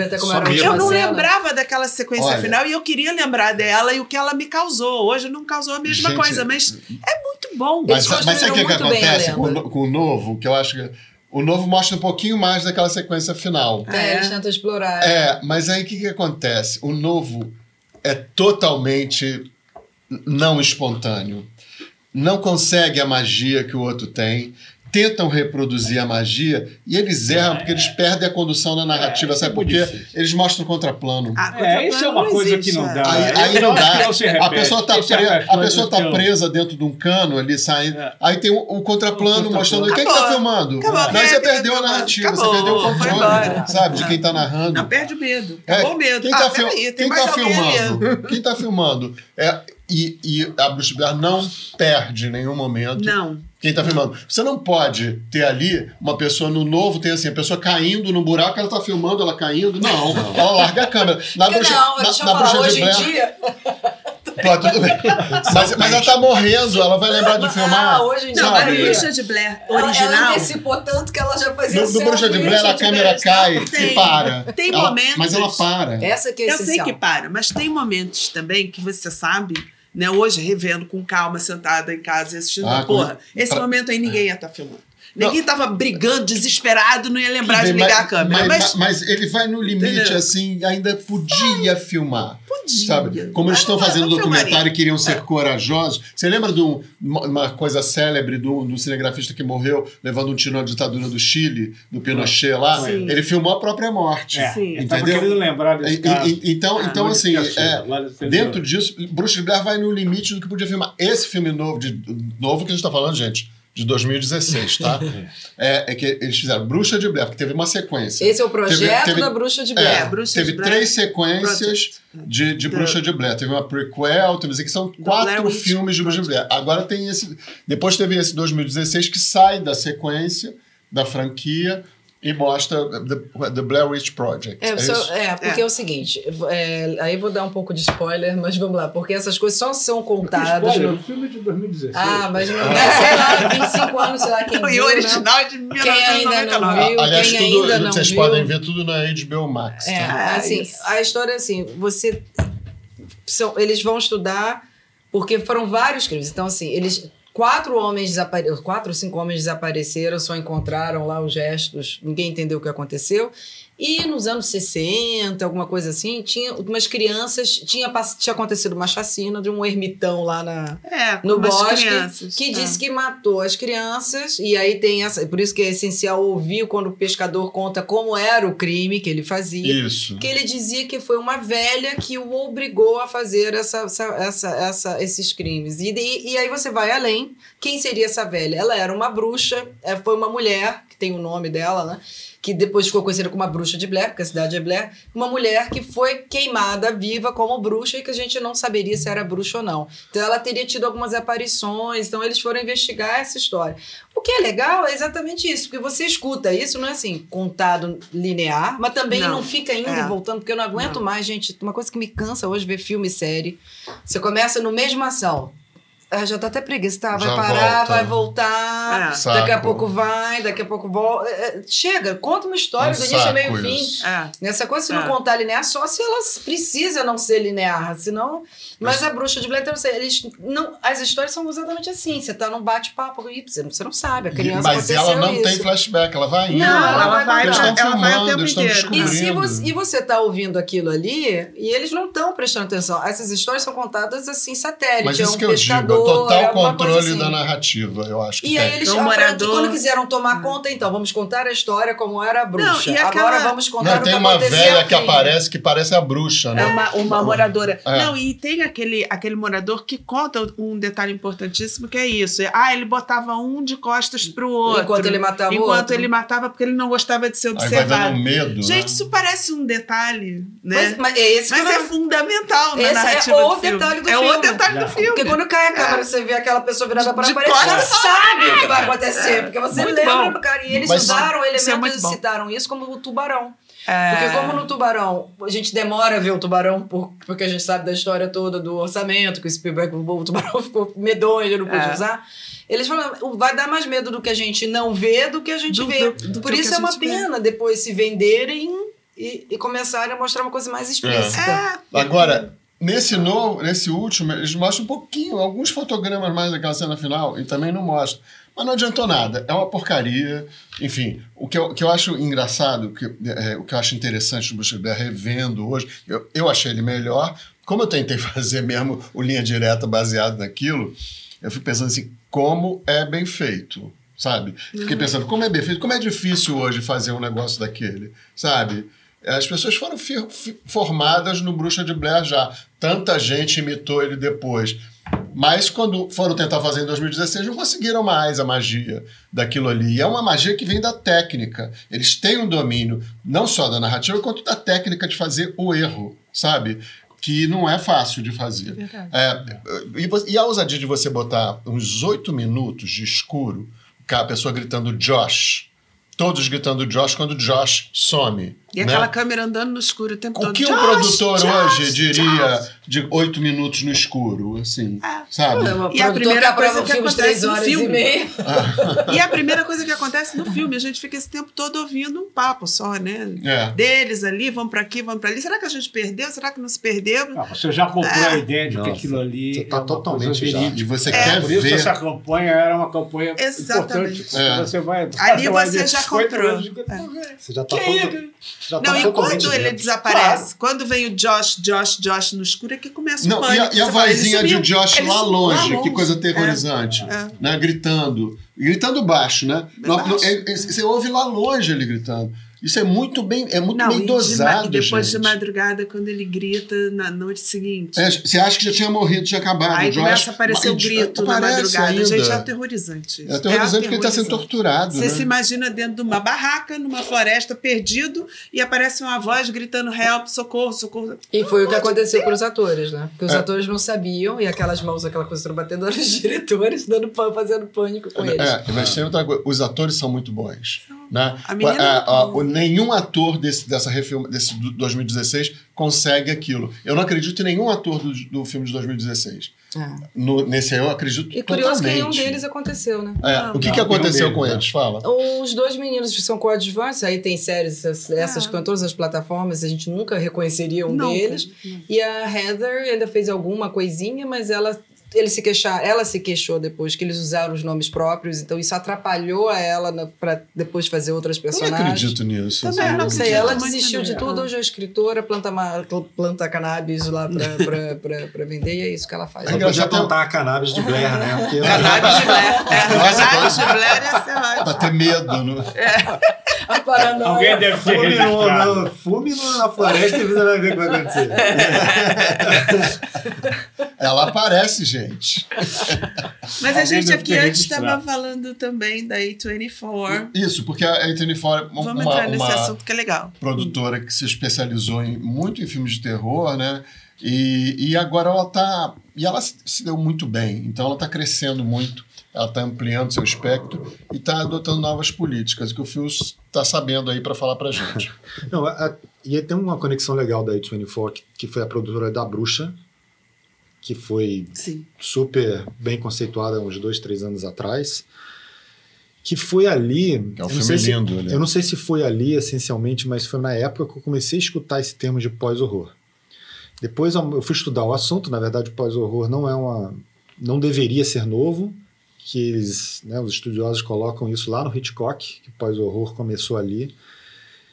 Eu não lembrava daquela sequência final e eu queria lembrar dela e o que ela me causou. Hoje não causou a mesma Gente, coisa, mas é muito bom. Mas, Eles mas sabe o que, que acontece com, com o novo? Que eu acho que o novo mostra um pouquinho mais daquela sequência final. É, eles tentam explorar. É, mas aí o que, que acontece? O novo é totalmente não espontâneo. Não consegue a magia que o outro tem. Tentam reproduzir a magia e eles erram porque eles perdem a condução da narrativa, É, sabe é por quê? Eles mostram contraplano. Ah, É, isso é uma coisa existe, que não é. dá. Aí, eu aí não dá. não A pessoa tá, Esse é pre- a pessoa tá filme. presa dentro de um cano ali saindo. É. Aí tem o, o contraplano O mostrando contraplano. quem que tá Acabou. filmando. Acabou. Não, é você tá perdeu a narrativa, Acabou. você perdeu o controle, sabe, de quem tá narrando. Não perde o medo. É, o medo. Quem ah, tá, fil- tá filmando? Quem tá filmando? É, e, e a Bruce Blair não perde em nenhum momento Não. Quem tá filmando. Você não pode ter ali uma pessoa no novo, tem assim, a pessoa caindo no buraco, ela tá filmando, ela caindo. Não, ela larga a câmera. Na bruxa, não, na, deixa eu na falar, bruxa de hoje em Blair. dia. [laughs] Pô, tudo bem. Mas, mas ela tá morrendo, ela vai lembrar de filmar. Ah, hoje em dia. Não, a Bruxa de Blair Ela- Ela original. antecipou tanto que ela já fazia No, no Bruxa de Blair, a câmera ver. cai Tem. e para. Tem Ela- momentos- Mas ela para. Essa que é Eu sei essencial. que para, mas tem momentos também que você sabe né? Hoje, revendo com calma, sentada em casa e assistindo, Ah, porra, esse pra- momento aí ninguém ia estar filmando. Ninguém tava brigando, desesperado, não ia lembrar de bem, ligar mas- a câmera. Mas, Mas, mas ele vai no limite, Entendeu? assim, ainda podia filmar. podia. Sabe? Como eles estão fazendo não documentário e queriam ser É. corajosos. Você lembra de um- uma coisa célebre do, do cinegrafista que morreu levando um tiro na ditadura do Chile, do Pinochet lá? Sim. Ele filmou a própria morte. É, Sim. eu Entendeu? querendo lembrar E- desse e- caso. e- então, Ah, então assim, é, dentro disso, Bruxa de Blair vai no limite do que podia filmar. Esse filme novo, de, novo que a gente está falando, gente, de 2016, tá? [laughs] é, é que eles fizeram Bruxa de Blair, porque teve uma sequência. Esse é o projeto Teve- teve- da Bruxa de É, Blair. É, Bruxa teve de Blair três sequências Project. de, de The- Bruxa de Blair. Teve uma prequel, teve que são quatro Blair Witch filmes de Bruxa de Blair. Agora tem esse. Depois teve esse 2016 que sai da sequência da franquia e mostra The, The Blair Witch Project. É, É só- é, porque é. o seguinte, é, aí vou dar um pouco de spoiler, mas vamos lá, porque essas coisas só são contadas Spoiler, no. o filme é de 2016. Ah, mas não é, sei lá, 25 anos, sei lá quem [laughs] E viu, o né? original é de Quem ainda não 1999. viu, Aliás, quem tudo, ainda não vocês viu. podem ver tudo na HBO Max. É, tá? Ah, assim, isso. a história é assim, você são, eles vão estudar porque foram vários crimes. Então assim, eles quatro homens desapareceram, quatro ou cinco homens desapareceram, só encontraram lá os gestos, ninguém entendeu o que aconteceu. E nos anos 60, alguma coisa assim, tinha umas crianças, tinha, tinha acontecido uma chacina de um ermitão lá na, É, no bosque crianças. que É. disse que matou as crianças e aí tem essa por isso que é essencial ouvir quando o pescador conta como era o crime que ele fazia Isso. que ele dizia que foi uma velha que o obrigou a fazer essa, essa, essa, essa- esses crimes. E, e, e aí você vai além. Quem seria essa velha? Ela era uma bruxa, é, foi uma mulher, que tem o nome dela, né? Que depois ficou conhecida como a bruxa de Blair, porque a cidade é Blair. Uma mulher que foi queimada viva como bruxa e que a gente não saberia se era bruxa ou não. Então ela teria tido algumas aparições, então eles foram investigar essa história. O que é legal é exatamente isso, porque você escuta isso, não é assim, contado linear, mas também não, Não. fica indo É. e voltando, porque eu não aguento Não. mais, gente. Uma coisa que me cansa hoje é ver filme e série. Você começa no mesmo ação. Ah, já dá até preguiça, tá? Vai Já parar, volta. vai voltar, É. daqui a pouco vai, daqui a pouco volta. É, é, Chega, conta uma história um do início ao meio saco fim. isso. É. Nessa coisa, se não É. contar linear, só se ela precisa não ser linear, senão... Mas a bruxa de Blair, eles não, as histórias são exatamente assim, você tá num bate-papo, e você não, você não sabe, a criança Mas ela não tem isso. flashback, ela vai indo. Não, ela ela vai, eles ela, estão ela vai o filmando, tempo eles inteiro. E se você, e você tá ouvindo aquilo ali, e eles não estão prestando atenção. Essas histórias são contadas assim, satélite. Mas é isso um que é total coisa controle assim. da narrativa, eu acho que E tem. aí eles Então, o morador- quando quiseram tomar conta, então, vamos contar a história como era a bruxa. Não, e aquela- Agora vamos contar Não, o tem que uma velha que aqui. aparece que parece a bruxa, É né? uma, uma moradora. É. Não, e tem aquele, aquele morador que conta um detalhe importantíssimo que é isso. Ah, ele botava um de costas pro outro. Enquanto ele matava o Enquanto outro. ele matava porque ele não gostava de ser Aí vai observado. dando um medo. Gente, né? isso parece um detalhe, né? Mas, mas é esse que Mas é fundamental na Esse é narrativa o do filme. detalhe do é o filme. detalhe do filme. Porque quando cai a câmera, você vê aquela pessoa virada para a De parede, você já sabe o que vai acontecer. Porque você Muito lembra bom. do cara. E eles Mas- usaram Isso é elementos bom. e citaram isso como o tubarão. É. Porque como no Tubarão, a gente demora a ver o Tubarão por- porque a gente sabe da história toda do orçamento, que o Spielberg, o Tubarão [laughs] ficou medonho, ele não pôde É. usar. Eles falaram, vai dar mais medo do que a gente não vê do que a gente Do- vê. do- do por isso é uma gente vê. pena depois se venderem e, e começarem a mostrar uma coisa mais explícita. É. Agora, nesse novo, nesse último, eles mostram um pouquinho, alguns fotogramas mais daquela cena final, e também não mostram. Mas não adiantou nada, é uma porcaria. Enfim, o que eu, que eu acho engraçado, o que, é, o que eu acho interessante do Bruce Blair revendo hoje, eu, eu achei ele melhor. Como eu tentei [laughs] fazer mesmo o linha direta baseado naquilo, eu fico pensando assim, como é bem feito, sabe? Fiquei pensando, como é bem feito, como é difícil hoje fazer um negócio daquele, sabe? As pessoas foram formadas no Bruxa de Blair já. Tanta gente imitou ele depois. Mas quando foram tentar fazer em 2016, não conseguiram mais a magia daquilo ali. E é uma magia que vem da técnica. Eles têm um domínio, não só da narrativa, quanto da técnica de fazer o erro, sabe? Que não é fácil de fazer. É, e, e a ousadia de você botar uns oito minutos de escuro, com a pessoa gritando Josh, todos gritando Josh quando Josh some. E né? aquela câmera andando no escuro o tempo O todo. que Josh, um produtor Josh, hoje diria Josh. de oito minutos no escuro, assim, É. sabe? Uma E a primeira coisa que acontece três no filme. e. [laughs] E a primeira coisa que acontece no filme, a gente fica esse tempo todo ouvindo um papo só, né? É. Deles ali, vamos pra aqui, vamos pra ali. Será que a gente perdeu? Será que não se perdeu? Ah, você já comprou É. a ideia de Não, que aquilo ali você tá é totalmente já. E você É. quer Por isso ver. essa campanha era uma campanha Exatamente. importante. É. Você vai Ali [laughs] você já comprou. anos de- É. Você já tá, Que todo- isso? já tá Não, e quando ele dentro. desaparece, quando vem o Josh, Josh, Josh no escuro, é que começa o Não, e pânico. a, e a fala, ele vozinha de Josh lá sumiu longe, que coisa aterrorizante, É. né? Gritando. Gritando baixo, né? Baixo. é- é- você ouve lá longe ele gritando. Isso é muito bem, é muito Não, bem e, de ma- dosado, e depois gente. de madrugada, quando ele grita na noite seguinte. É, você acha que já tinha morrido, tinha acabado. Aí começa a aparecer o mas grito na madrugada. ainda. Gente, é aterrorizante. É aterrorizante porque ele está sendo aterrorizante. torturado, Você né? se imagina dentro de uma barraca, numa floresta, perdido, e aparece uma voz gritando help, socorro, socorro. E foi o que aconteceu com os atores, né? Porque os É. atores não sabiam, e aquelas mãos, aquela coisa batendo [laughs] nos diretores, dando, fazendo pânico com eles. É, mas tem outra coisa. Os atores são muito bons. Né? A menina- É, ó, o- nenhum ator desse, dessa refilma, desse do 2016 consegue aquilo. Eu não acredito em nenhum ator do, do filme de 2016. É. No- nesse aí eu acredito E curioso que totalmente. nenhum deles aconteceu, né? É, Não, o que, não, que aconteceu com eles? Fala. Os dois meninos que são coadjuvantes, aí tem séries, essas, essas estão em todas as plataformas, a gente nunca reconheceria um Nunca. deles. E a Heather ainda fez alguma coisinha, mas ela, ele se queixar, ela se queixou depois que eles usaram os nomes próprios, então isso atrapalhou a ela na, pra depois fazer outras Eu não personagens. acredito nisso. Também assim, não Não sei, ela desistiu de tudo, hoje é escritora, planta, planta cannabis lá pra, [laughs] pra, pra, pra vender e é isso que ela faz. É Só engraçado, podia plantar a cannabis de Blair, né? Porque Cannabis de Blair. É, Cannabis de Blair ia ser Pra ótimo. ter medo. Não? A paranoia. Alguém deve ter fume, registrado. no, no, fume no- na floresta e você vai ver o que vai acontecer. [laughs] Ela aparece, gente. Mas a Alguém gente aqui antes estava falando também da A24. Isso, porque a A24 é uma, Vamos uma, entrar nesse uma assunto que é legal. produtora que se especializou em, muito em filmes de terror, né? E, e agora ela tá. E ela se se deu muito bem. Então ela está crescendo muito, ela está ampliando seu espectro e está adotando novas políticas, que o Phil está sabendo aí para falar para gente. [laughs] Não, a, a, e tem uma conexão legal da A24, que, que foi a produtora da Bruxa, que foi Sim. super bem conceituada há uns dois, três anos atrás. Que foi ali. É um eu não filme sei se- lindo, né? Eu não sei se foi ali essencialmente, mas foi na época que eu comecei a escutar esse termo de pós-horror. Depois eu fui estudar o assunto, na verdade, o pós-horror não é uma. não deveria ser novo, que eles, né, os estudiosos colocam isso lá no Hitchcock, que o pós-horror começou ali,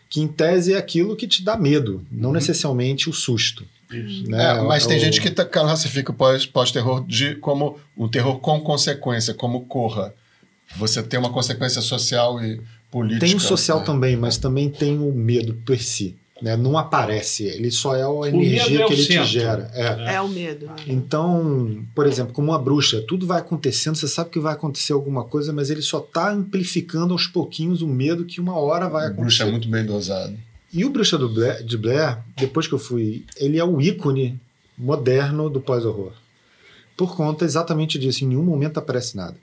que em tese é aquilo que te dá medo, não necessariamente o susto. Né? É, mas tem O- gente que tá- classifica o pós- pós-terror de como um terror com consequência, como corra. Você tem uma consequência social e política. Tem o social né? também, mas também tem o medo per si. Né? Não aparece, ele só é a energia é que ele te centro. gera. É. É o medo. Então, por exemplo, como uma bruxa, tudo vai acontecendo, você sabe que vai acontecer alguma coisa, mas ele só está amplificando aos pouquinhos o medo que uma hora vai O acontecer. bruxo é muito bem dosado. E o Bruxa do Blair, de Blair, depois que eu fui, ele é o ícone moderno do pós-horror. Por conta exatamente disso, em nenhum momento aparece nada.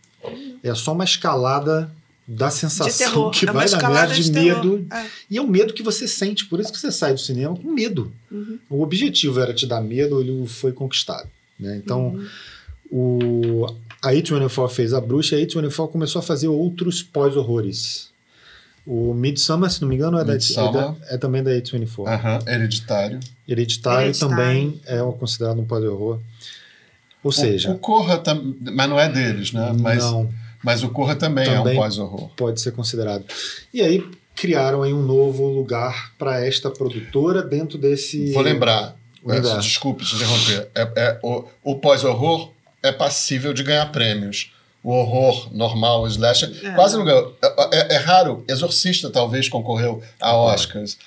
É só uma escalada da De sensação terror. que vai da escalada merda de, terror. medo. É. E é o medo que você sente, por isso que você sai do cinema com medo. Uhum. O objetivo era te dar medo, ele foi conquistado. Né? Então, Uhum. o, a A24 fez a bruxa, e a A24 começou a fazer outros pós-horrores. O Midsommar, se não me engano, é, da, é, da- é também da A24. Aham, hereditário. Hereditário, Hereditário. também é considerado um pós-horror. Ou seja, O, o Corra, mas não é deles, né? Mas, não mas o Corra também, é Também. um pós-horror. pode ser considerado. E aí criaram aí um novo lugar para esta produtora dentro desse. Vou lembrar, universo. é, desculpe te interromper, é, é, o, o pós-horror é passível de ganhar prêmios. O horror normal, o slasher, É. quase não ganhou. É, é- é raro, Exorcista talvez concorreu a Oscars.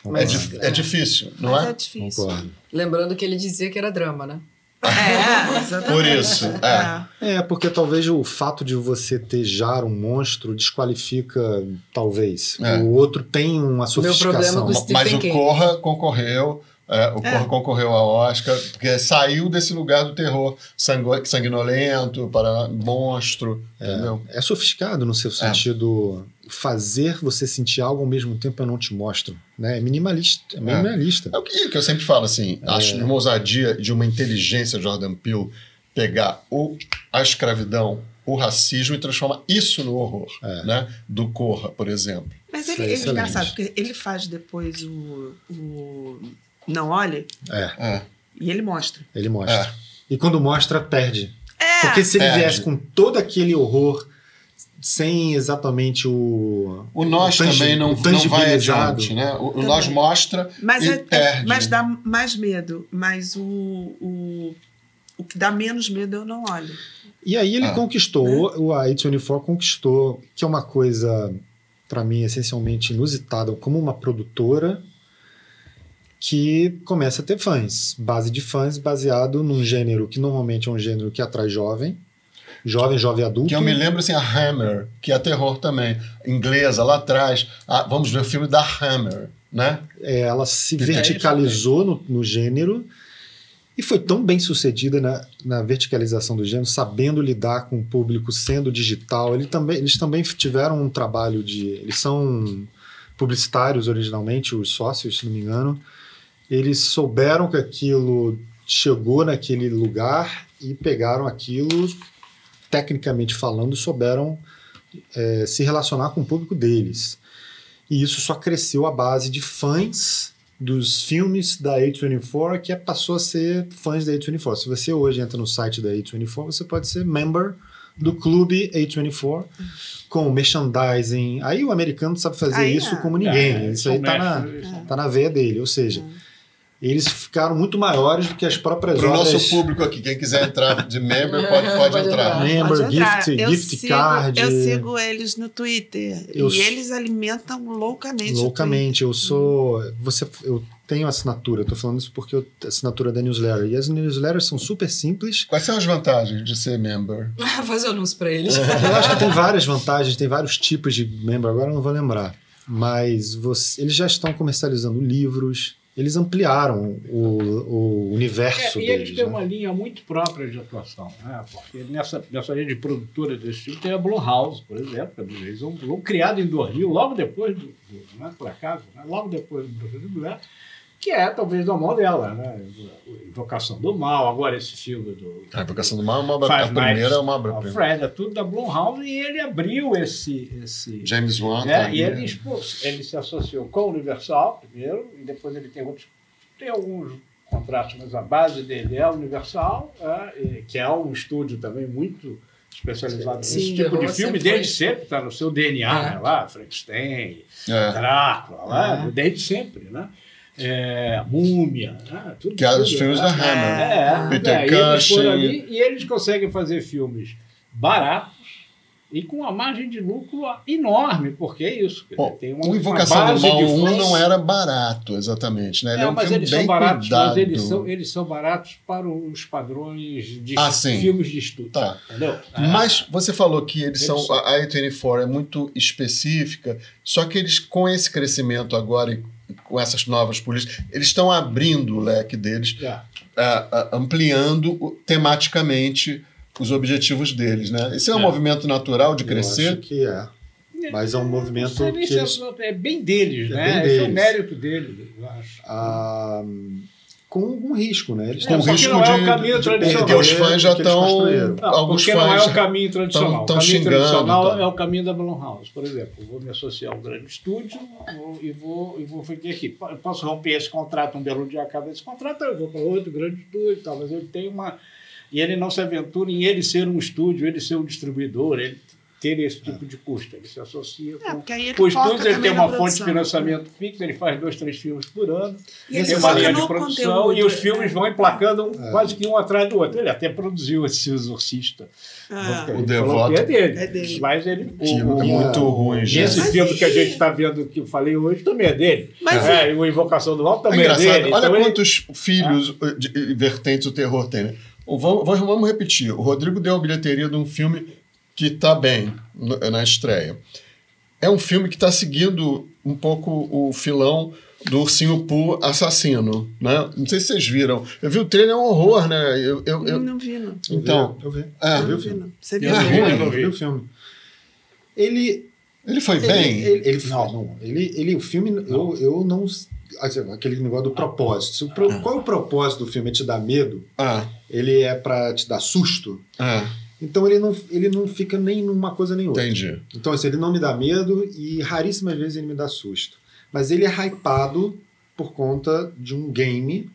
É, é difícil, não Mas é? é difícil. Concordo. Lembrando que ele dizia que era drama, né? É, exatamente. Por isso, é. É, porque talvez o fato de você ter já um monstro desqualifica, talvez. É. O outro tem uma problema sofisticação. com o Ma- Stephen Mas o. Corra concorreu. é, o Corra concorreu ao Oscar, porque saiu desse lugar do terror sangu- sanguinolento, para monstro, entendeu? É sofisticado no seu sentido fazer você sentir algo ao mesmo tempo eu não te mostro. Né? É minimalista. É minimalista. É o que, que eu sempre falo assim, acho de uma ousadia, de uma inteligência Jordan Peele pegar o, a escravidão, o racismo e transformar isso no horror, né? Do Corra, por exemplo. Mas ele, é ele é engraçado, porque ele faz depois o, o Não Olhe É, É. e ele mostra. ele mostra. É. E quando mostra, perde. É, Porque se ele viesse com todo aquele horror, sem exatamente o. O nós tangi- também não, o não vai adiante, né? O, o nós mostra mas, e é- é- perde. mas dá mais medo. Mas o, o, o que dá menos medo eu não olho. E aí ele Ah. conquistou, Né? o a A24 conquistou, que é uma coisa, para mim, essencialmente inusitada, como uma produtora que começa a ter fãs. Base de fãs baseado num gênero que normalmente é um gênero que atrai jovem. Jovem, jovem adulto. Que eu me lembro assim, a Hammer, que é terror também. Inglesa, lá atrás. Ah, vamos ver o filme da Hammer, né? É, ela se Que verticalizou no, no gênero e foi tão bem sucedida na, na verticalização do gênero, sabendo lidar com o público sendo digital. Ele também, eles também tiveram um trabalho de. Eles são publicitários originalmente, os sócios, se não me engano. Eles souberam que aquilo chegou naquele lugar e pegaram aquilo, tecnicamente falando, souberam eh, se relacionar com o público deles. E isso só cresceu à base de fãs dos filmes da A24, que é- passou a ser fãs da A24. Se você hoje entra no site da A24, você pode ser member do clube A24 com merchandising. Aí o americano sabe fazer Aí, isso ah, como ninguém. É, isso aí tá na, É. tá na veia dele. Ou seja, eles ficaram muito maiores do que as próprias Para o obras. nosso público aqui, quem quiser entrar de member, pode, pode Pode entrar. entrar. Member, Pode entrar. gift, eu gift sigo, card. Eu sigo eles no Twitter. Eu e eles alimentam loucamente. o Loucamente, eu sou. Você, eu tenho assinatura, eu tô falando isso porque eu assinatura da newsletter. E as newsletters são super simples. Quais são as vantagens de ser member? [laughs] Fazer anúncio pra eles. [laughs] Eu acho que tem várias vantagens, tem vários tipos de member, agora eu não vou lembrar. Mas você- eles já estão comercializando livros, eles ampliaram o, o universo É, e deles. eles têm né? uma linha muito própria de atuação, né? Porque nessa, nessa linha de produtora desse tipo tem a Blumhouse, por exemplo, que é do Jason Blum, criado em 2000, logo depois do, do não é por acaso, né? logo depois do Bruxa de Blair, que é talvez da mão dela, né? Invocação do Mal, agora esse filme do A Invocação do Mal é uma obra, a primeira é uma obra Fred, é tudo da Blumhouse e ele abriu esse esse James Wan. é, tá e ele, expôs- ele se associou com a Universal primeiro, e depois ele tem outros. Tem alguns contratos, mas a base dele é a Universal, é, que é um estúdio também muito especializado Sim, nesse tipo de filme, sempre desde foi. sempre, está no seu DNA, É. né, lá, Frankenstein, É. Drácula, lá, É. desde sempre, né? É, Múmia, né? Tudo, Que é dos tudo, filmes né? da Hammer. É, Peter é, e eles Cushing. e eles conseguem fazer filmes baratos e com uma margem de lucro enorme, porque é isso. Bom, tem uma, o uma Invocação do base Mal de 1 fãs. não era barato, exatamente. Né? Ele é, É, um mas filme eles bem são baratos, cuidado. mas eles são, eles são baratos para os padrões de Ah, filmes de estúdio. Tá. Entendeu? Mas você falou que eles, Eles são. são. A A24 é muito específica, só que eles, com esse crescimento agora e com essas novas políticas, eles estão abrindo o leque deles, É. ah, ah, ampliando tematicamente os objetivos deles. Né? Esse é um É. movimento natural de Eu crescer. acho que é. Mas é um movimento que eles- é, é bem deles, É né? bem Esse é o deles. mérito deles, eu acho. Ah, com um risco, né? Eles É, que risco não é o de, caminho de tradicional. perder. Os fãs já que eles estão. Alguns porque não é fãs. o caminho tradicional. tão- tão o caminho xingando, tradicional é o caminho da Blumhouse, por exemplo. Vou me associar a um grande estúdio vou- e vou, e vou ficar aqui. Eu posso romper esse contrato, um belo dia acaba esse contrato, eu vou para outro grande estúdio e tal, mas ele tem uma... E ele não se aventura em ele ser um estúdio, ele ser um distribuidor, ele ter esse tipo de custo. Ele se associa É, com... porque aí ele ele tem uma fonte de financiamento fixo, ele faz dois, três filmes por ano, E ele tem uma linha de produção conteúdo, e os é. filmes vão emplacando quase que um atrás do outro. Ele até produziu esse Exorcista. Ah, Ele O Devoto. que é dele. É dele. Mas ele. É o- o- muito o- ruim, e gente. esse Mas filme e- que a gente está vendo que eu falei hoje também é dele. Mas é, e o Invocação do É também é, engraçado. dele. Olha Então ele- quantos filhos eh, de- de- vertentes o terror tem. Né? Vamos- vamos repetir. O Rodrigo deu a bilheteria de um filme que está bem na estreia. É um filme que está seguindo um pouco o filão do Ursinho Pooh assassino. Né? Não sei se vocês viram. Eu vi o trailer, é um horror, né? Eu, eu- eu- não vi, não. Eu Então, vi, eu vi. é. eu vi Não o vi, filme. não. Você viu? Eu não vi, eu não Eu vi. vi o filme. Ele Ele foi bem? Ele, ele, ele, não. não. Ele, ele, o filme, eu, eu não. assim, Aquele negócio do propósito. Se o pro- Qual é o propósito do filme? É te dar medo? Ah, Ele é pra te dar susto? ah, Então ele não, ele não fica nem numa coisa nem outra. entendi. Então, assim, ele não me dá medo e raríssimas vezes ele me dá susto. Mas ele é hypado por conta de um game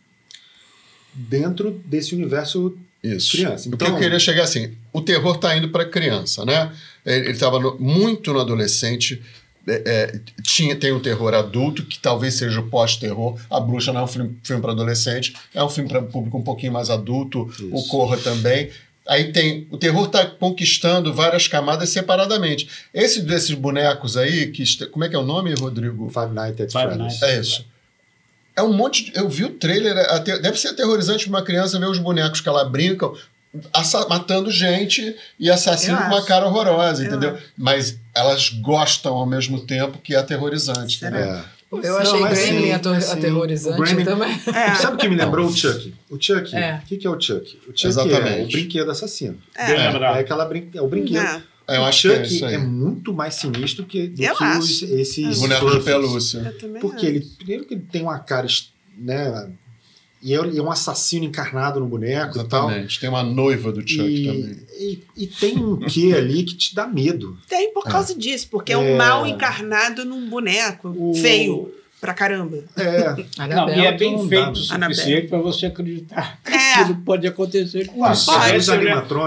dentro desse universo Isso. criança. o que Então, eu queria chegar assim, o terror tá indo para criança, né? Ele estava muito no adolescente. é, é, tinha, tem um terror adulto, que talvez seja o pós-terror. A Bruxa não é um filme, filme para adolescente, é um filme para público um pouquinho mais adulto. O Isso. Corra também. Aí tem. O terror está conquistando várias camadas separadamente. Esse desses bonecos aí, que, como é que é o nome, Rodrigo? Five Nights at Freddy's. É isso. É um monte de, Eu vi o trailer, é deve ser aterrorizante para uma criança ver os bonecos que ela brincam matando gente e assassino Eu com uma acho. cara horrorosa, Eu entendeu? Mas elas gostam ao mesmo tempo que é aterrorizante. Será? entendeu? É. Eu achei mas Gremlin sim, ator- sim. aterrorizante Gremlin- também. É. [laughs] Sabe o que me lembrou o Chuck? O Chuck, É. o que, que é o Chuck? O Chuck é Exatamente. o brinquedo assassino. É. lembrado. É, aquela brin... é o brinquedo. É. É, eu o é Chuck aí. é, muito mais sinistro que, do Eu que acho. os, esses Boneco de pelúcia. Porque acho. ele, primeiro que ele tem uma cara, né? E é é um assassino encarnado no boneco e tal. Exatamente. Tem uma noiva do Chuck também. E, e, e tem um quê ali que te dá medo. Tem por causa disso, porque é um É. mal encarnado num boneco O- feio pra caramba. É, Não, e é bem não dá, feito né? o suficiente para você acreditar [laughs] que É. aquilo pode acontecer com os, você.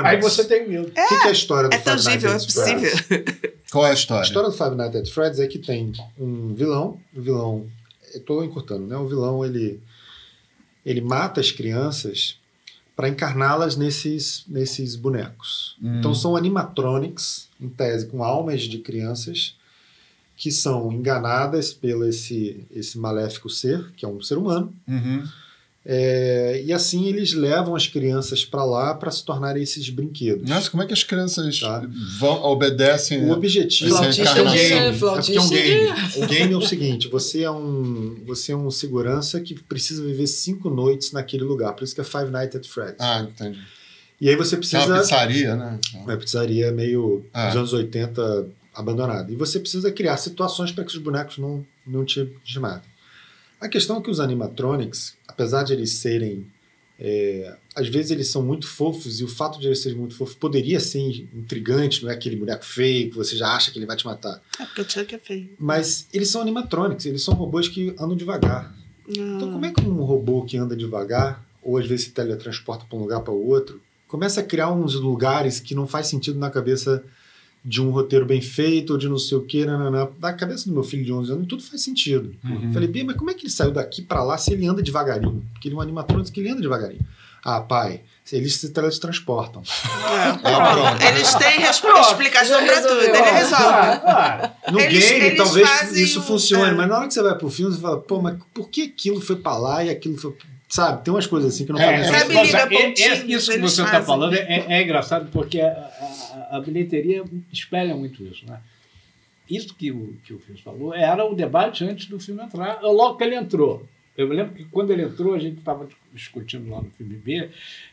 Aí você tem medo. O que, que é a história do É Five tangível, é Nights at Freddy's? possível. Qual é a A história? história do Five Nights at Freddy's é que tem um vilão, o vilão, eu tô encurtando, né? O vilão ele ele mata as crianças para encarná-las nesses nesses bonecos. Hum. Então são animatronics, em tese, com almas de crianças que são enganadas pelo esse esse maléfico ser, que é um ser humano, Uhum. É, e assim eles levam as crianças para lá para se tornarem esses brinquedos. Nossa, como é que as crianças Tá. vão, obedecem? O objetivo Esse é é um game. É Flautista porque é um de- game. O game é o seguinte: você é um você é um segurança que precisa viver cinco noites naquele lugar. Por isso que é Five Nights at Freddy's. Ah, entendi. E aí você É uma precisa pizzaria, né? uma pizzaria meio Ah. dos anos 80 abandonada. E você precisa criar situações para que os bonecos não não te, te matem. A questão é que os animatronics, apesar de eles serem é, às vezes eles são muito fofos e o fato de eles serem muito fofos poderia ser intrigante, não é aquele boneco feio que você já acha que ele vai te matar. É porque o Chuck é feio. Mas eles são animatronics, eles são robôs que andam devagar. Então, como é que um robô que anda devagar, ou às vezes se teletransporta para um lugar para o outro, começa a criar uns lugares que não faz sentido na cabeça de um roteiro bem feito, ou de não sei o quê, nananã. na cabeça do meu filho de 11 anos, tudo faz sentido. Uhum. Falei, Bia, mas como é que ele saiu daqui para lá se ele anda devagarinho? Porque ele é um animatrônico que ele anda devagarinho. Ah, pai, eles se teletransportam. É. pronto. Eles têm Pronto, explicação pra tudo, ele resolve. Ah, No Eles- game, eles talvez isso funcione, é. mas na hora que você vai pro filme, você fala, pô, mas por que aquilo foi pra lá e aquilo foi. Sabe? Tem umas coisas assim que não É, fazem Sabe, sentido. mas liga é- é- isso que você está falando é, é engraçado porque a, a- a bilheteria espelha muito isso. Né? Isso que o, que o Fils falou era o debate antes do filme entrar, logo que ele entrou. Eu me lembro que quando ele entrou, a gente estava discutindo lá no filme B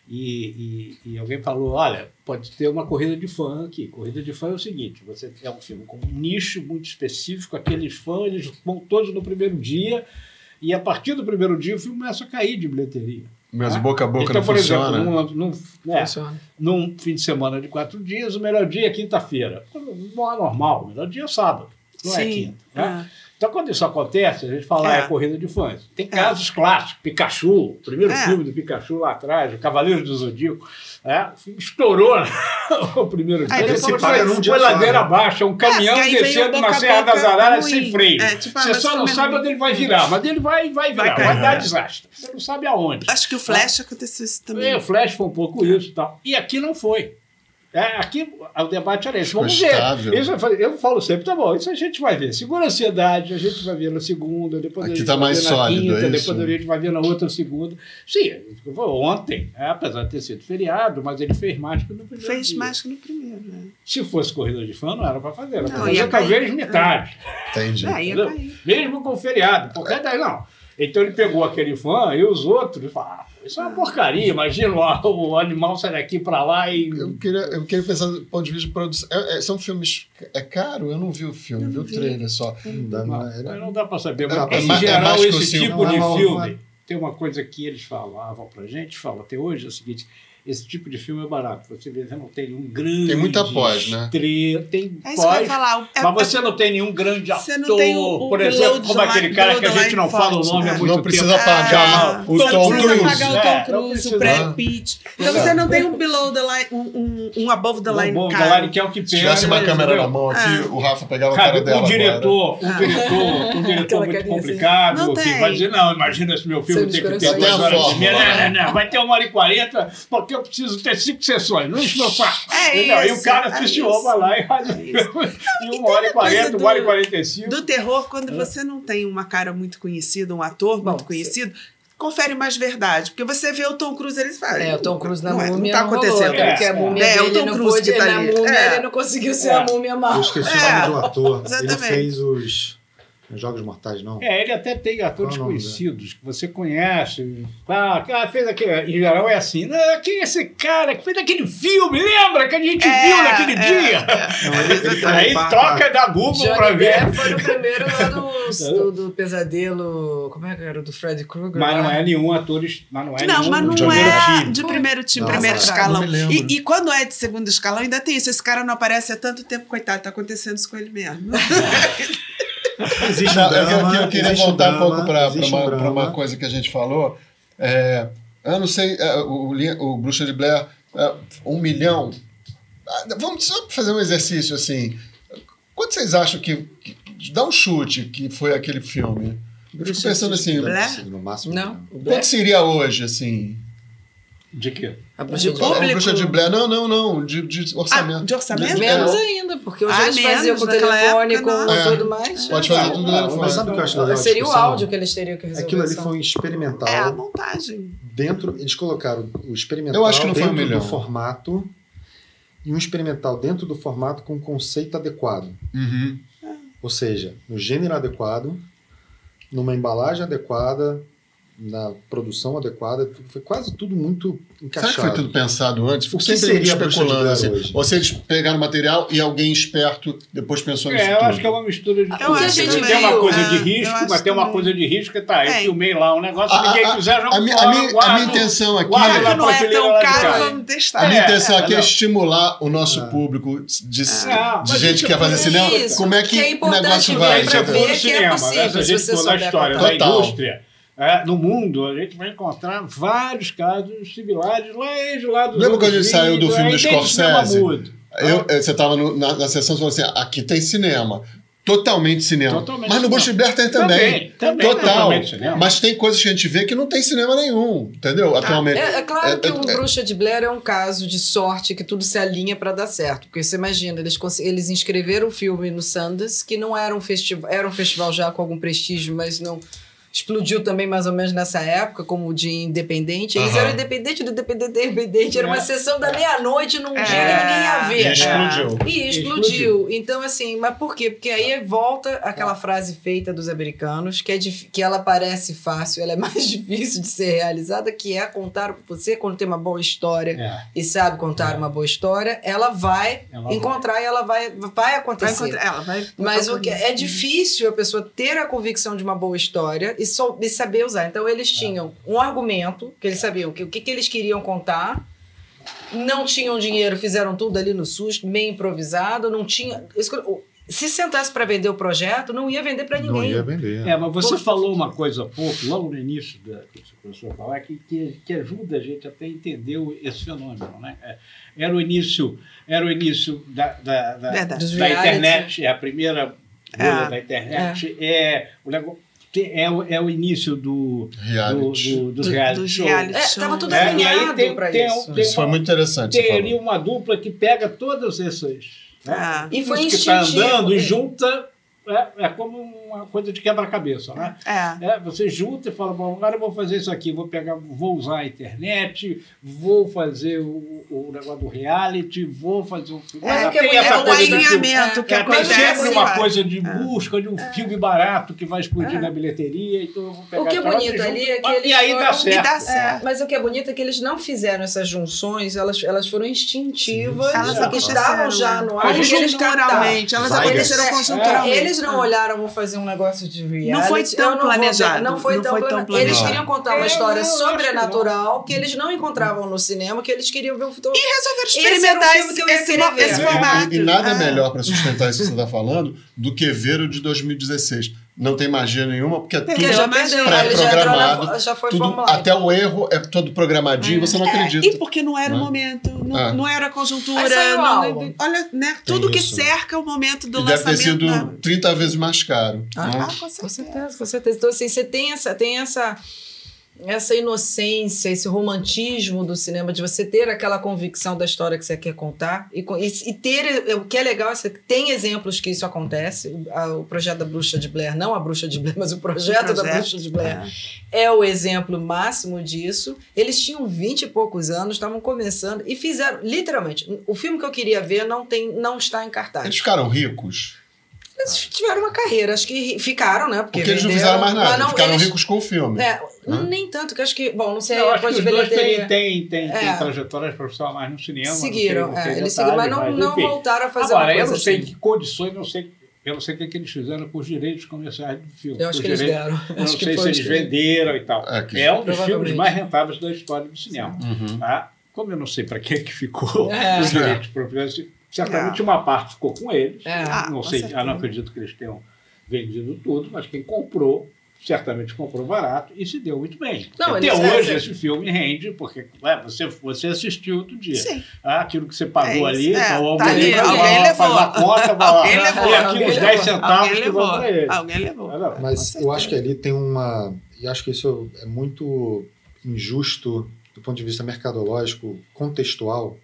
e, e- e alguém falou: olha, pode ter uma corrida de fã aqui. Corrida de fã é o seguinte: você é um filme com um nicho muito específico, aqueles fãs, eles vão todos no primeiro dia, e a partir do primeiro dia o filme começa a cair de bilheteria. Mas Ah. boca a boca então, não por funciona. exemplo, num, num, é, Funciona. num fim de semana de quatro dias, o melhor dia é quinta-feira. Não é normal, o melhor dia é sábado, não é Sim. quinta. né? É. Então, quando isso acontece, a gente fala, É. ah, é corrida de fãs. Tem casos clássicos, Pikachu, o primeiro É. filme do Pikachu lá atrás, o Cavaleiro do Zodíaco, é, estourou né? [laughs] o primeiro dia. Aí Depois foi, dia foi ladeira né? abaixo, é um caminhão porque aí vem o descendo na Serra das Araras sem freio. É, tipo, Você só não filme é sabe onde ele vai virar, mas ele vai, vai virar, vai, cair. dar desastre. Você não sabe aonde. Acho que o Flash aconteceu isso também. É, o Flash foi um pouco isso e tal. E aqui não foi. É, aqui o debate era esse. Vamos estável. ver. Isso eu, falo sempre, tá bom, isso a gente vai ver. Segura a ansiedade, a gente vai ver na segunda, depois Aqui a gente tá vai mais ver na sólido, quinta, é depois a gente vai ver na outra segunda. Sim, ontem, é, apesar de ter sido feriado, mas ele fez mais que no primeiro Fez dia. mais que no primeiro, né? Se fosse corrida de fã, não era para fazer. Era Não, fazer talvez cair. metade. Entendi. É, cair. Mesmo com feriado. Porque daí não. Então ele pegou aquele fã e os outros falou, ah, Isso é uma porcaria. Imagina o, o animal sair daqui para lá e. Eu queria, eu queria pensar do ponto de vista de produção. É- é- são filmes. É caro? Eu não vi o filme, vi o trailer só. Não dá, não é- Mas não dá para saber. Mas, é em é geral, esse tipo Não, de não, filme. não é. Tem uma coisa que eles falavam pra gente, fala até hoje, é o seguinte: esse tipo de filme é barato. Você vê, você não tem um grande. Tem muita pós, né? estrela, Tem É isso que eu ia pós. falar. É- Mas você não tem nenhum grande Você ator, não tem o- o por exemplo, como the aquele cara que a the gente não fala o nome há né? muito Não precisa tempo. pagar É, o Não Tom precisa Cruise. pagar o É, Tom não Cruise, precisa. o Brad Pitt. Então você não tem um below the line, um, um, um above the line Bom, caro. da line que é o que Se tivesse uma câmera na mão aqui, Ah. o Rafa pegava a cara dela. um diretor, um Ah. diretor, um [laughs] diretor muito assim. complicado, Não que vai dizer, não, imagina esse meu filme tem que ter duas horas e meia. Não, não, não, vai ter uma hora e quarenta, porque eu preciso ter cinco sessões, não enche meu saco. É Entendeu? e o isso, cara é assistiu, isso. vai lá e faz É isso. [laughs] e uma hora e quarenta, uma hora e quarenta e cinco. Do terror, quando você não tem uma cara muito conhecida, um ator Bom, muito conhecido, confere mais verdade. Porque você vê o Tom Cruise, eles falam. É, o Tom Cruise na não é, múmia não tá rolou, acontecendo. né? Porque a É. múmia É, o Tom não Cruise que tá ali. múmia É. ele não conseguiu ser É. a múmia mal. Eu esqueci É, o nome do ator. exatamente. Ele fez os Jogos Mortais, não? É, ele até tem atores nome conhecidos que você conhece. Ah, fez aquele. Em geral é assim. Não, quem é esse cara que fez aquele filme? Lembra que a gente É, viu naquele é, dia? [laughs] Não, ele, ele Aí troca da Google pra Johnny ver. Depp foi no primeiro lá do, [laughs] do, do pesadelo. Como é que era? Do Freddy Krueger? Mas não é nenhum ator. Mas não é Não, nenhum mas não de primeiro é time. de primeiro time, Não, primeiro não, escalão. não. E, e quando é de segundo escalão, ainda tem isso. Esse cara não aparece há tanto tempo, coitado, tá acontecendo isso com ele mesmo. [laughs] Existe Não, um eu- drama, eu, eu queria existe um voltar um drama, pouco para existe um uma, uma coisa que a gente falou. É, eu não sei, é, o, Li- o Bruxa de Blair, é, um milhão. Ah, Vamos só fazer um exercício assim. Quanto vocês acham que, que- Dá um chute que foi aquele filme. Eu fico pensando assim, Blair? No máximo. Não. né? O quanto seria hoje, assim? De quê? a bruxa de de A público? Bruxa de Blair, não, não, não, de, de orçamento. Ah, de orçamento? De- Menos é, ainda, porque hoje Ah, eles faziam com telefone, época, com não. tudo mais. Pode fazer tudo no Mas telefone. sabe o que eu acho legal? a Seria o discussão? áudio que eles teriam que resolver. Aquilo ali foi um experimental. É a montagem. Dentro, eles colocaram o experimental Eu acho que não foi dentro milhão. do formato e um experimental dentro do formato com conceito adequado. Uhum. Ou seja, no gênero adequado, numa embalagem adequada, na produção adequada, foi quase tudo muito Será encaixado. que foi tudo pensado antes? Fico O que sempre seria a de especulando assim. hoje? Ou se eles pegaram material e alguém esperto depois pensou nisso É, eu tudo. acho que é uma mistura de Eu tudo. acho Tem também, uma coisa é, de eu risco, mas tem uma coisa de risco que tá. Eu Tem. filmei lá um negócio, A- ninguém a- quiser, joga a, a minha, a guarda minha intenção aqui, na que não é tão de caro, vamos testar. a minha É, intenção aqui é, estimular o nosso É. público de, de Ah, gente que quer fazer é cinema. Como é que, que é o negócio vai? Que é cinema, possível, se a gente você souber história contar. da Total. É, no mundo, a gente vai encontrar vários casos similares lá de lá dos Lembra quando a gente saiu do 20, filme do Scorsese? mudo. Eu- eu- você estava na, na sessão e falou assim: aqui tem cinema. Totalmente cinema. Totalmente Mas no. Bush Blair tem também. Também, também Total. totalmente cinema. Mas tem coisas que a gente vê que não tem cinema nenhum. Entendeu? Atualmente. É, é claro É, que é, o é- Bruxa de Blair é um caso de sorte que tudo se alinha para dar certo. Porque você imagina, eles, eles inscreveram o filme no Sundance, que não era um festival, era um festival já com algum prestígio, mas não explodiu também mais ou menos nessa época, como o de independente. Eles Aham. eram independente do independente do independente, era uma É. sessão da meia-noite num dia que É. ninguém ia ver. E explodiu. E explodiu. Então, assim, mas por quê? Porque aí volta aquela frase feita dos americanos, que, é dif- que ela parece fácil, ela é mais [laughs] difícil de ser realizada, que é contar. Você, quando tem uma boa história É, e sabe contar É. uma boa história, ela vai ela encontrar e ela vai, vai Vai acontecer. encontrar- ela vai Mas o que é difícil a pessoa ter a convicção de uma boa história e, sou- e saber usar. Então eles tinham um argumento que eles sabiam que, o que, que eles queriam contar. Não tinham dinheiro, fizeram tudo ali no SUS, meio improvisado, não tinha. Se sentasse para vender o projeto, não ia vender para Não ninguém. ia vender. É, mas você Por- falou uma coisa há pouco, logo no início da que você começou a falar, que, que, que ajuda a gente até a entender o- esse fenômeno. Né? É, Era o início, era o início da, da, da, da internet, é a primeira bolha É. da internet, é, o negócio, é, o, é o início do, do, Reality. do, dos Do- reality dos show. reality É, show. tudo É, aí alinhado tem- para tem um- isso. tem Isso foi muito interessante. Teria uma dupla que pega todas essas. né? Ah. E foi Tudo que está andando e junta é, é como uma coisa de quebra-cabeça, né? É. É, você junta e fala, bom, agora eu vou fazer isso aqui, vou pegar, vou usar a internet, vou fazer o, o negócio do reality, vou fazer um filme. É, que é tem essa É um coisa alinhamento que É, tem acontece. sempre uma vai. coisa de busca de um filme barato que vai explodir na bilheteria, então eu vou pegar O que é bonito e ali é que E eles aí dá foram- certo. E dá É, certo. mas o que é bonito é que eles não fizeram essas junções, elas, elas foram instintivas, Elas que estavam já no ar. e. Conjunturalmente. Elas aconteceram é. conjunturalmente. Eles não olharam, vou fazer um negócio de reality. Não foi tão não vou- planejado, Não foi, não tão, foi tão plane- Eles planejado. queriam contar uma É, história acho que sobrenatural que, eles não encontravam no cinema, que eles queriam ver o futuro. Resolveram Esse era o experimentar esse, esse, ver. esse É, formato. E, e nada Ah. melhor para sustentar isso que você está falando do que ver o de 2016. Não tem magia nenhuma, porque é Porque tudo na- pré-programado. já foi tudo- formulado. até o erro é todo programadinho, você não acredita. E porque não era o Né? momento, não, Ah. não era a conjuntura. Aí saiu o não- olha, né? Tudo que cerca o momento do E deve ter lançamento. sido da- 30 vezes mais caro. Ah, né? Ah, com Com certeza. certeza, com certeza. Então, assim, você tem essa, tem essa, essa inocência, esse romantismo do cinema, de você ter aquela convicção da história que você quer contar. E, e, e ter. O que é legal, você tem exemplos que isso acontece. O, a- o projeto da Bruxa de Blair, não a Bruxa de Blair, mas o projeto, da projeto, Bruxa de Blair é o exemplo máximo disso. Eles tinham 20 e poucos anos, estavam começando e fizeram, literalmente, o filme que eu queria ver não, tem, não está em cartaz. Eles ficaram ricos. Eles tiveram uma carreira, acho que ficaram, né? Porque, Porque eles não fizeram mais nada. mas não, ficaram eles- ricos com o filme. É, Hã? nem tanto, que acho que, bom, não sei, Eu acho que os dois têm, têm, têm, têm É. trajetórias profissionais no cinema. não sei- seguiram, não sei é, eles seguiram, mas não, não enfim. voltaram a fazer Agora, uma eu coisa não sei assim. que condições, não sei, eu não sei o que, que eles fizeram com os direitos comerciais do filme. Eu acho que eles deram. Eu não Acho que sei se eles que- venderam e tal. É, que- É um dos filmes mais rentáveis da história do cinema. Uhum. Tá? Como eu não sei para que que ficou É. os direitos proprietários, certamente uma parte ficou com eles. É. Ah, não com sei, eu não acredito que eles tenham vendido tudo, mas quem comprou certamente comprou barato e se deu muito bem. Não, Até é, hoje é. esse filme rende, porque ué, você, você assistiu outro dia. Sim. Ah, aquilo que você pagou É ali, é, então, tá alguém, ali, vai alguém lá, levou. faz a conta, vai lá, Alguém levou, e aqui alguém levou. 10 centavos Alguém que levou. vão para ele. Alguém levou. É, não. Mas eu acho que ali tem uma. E acho que isso é muito injusto do ponto de vista mercadológico, contextual,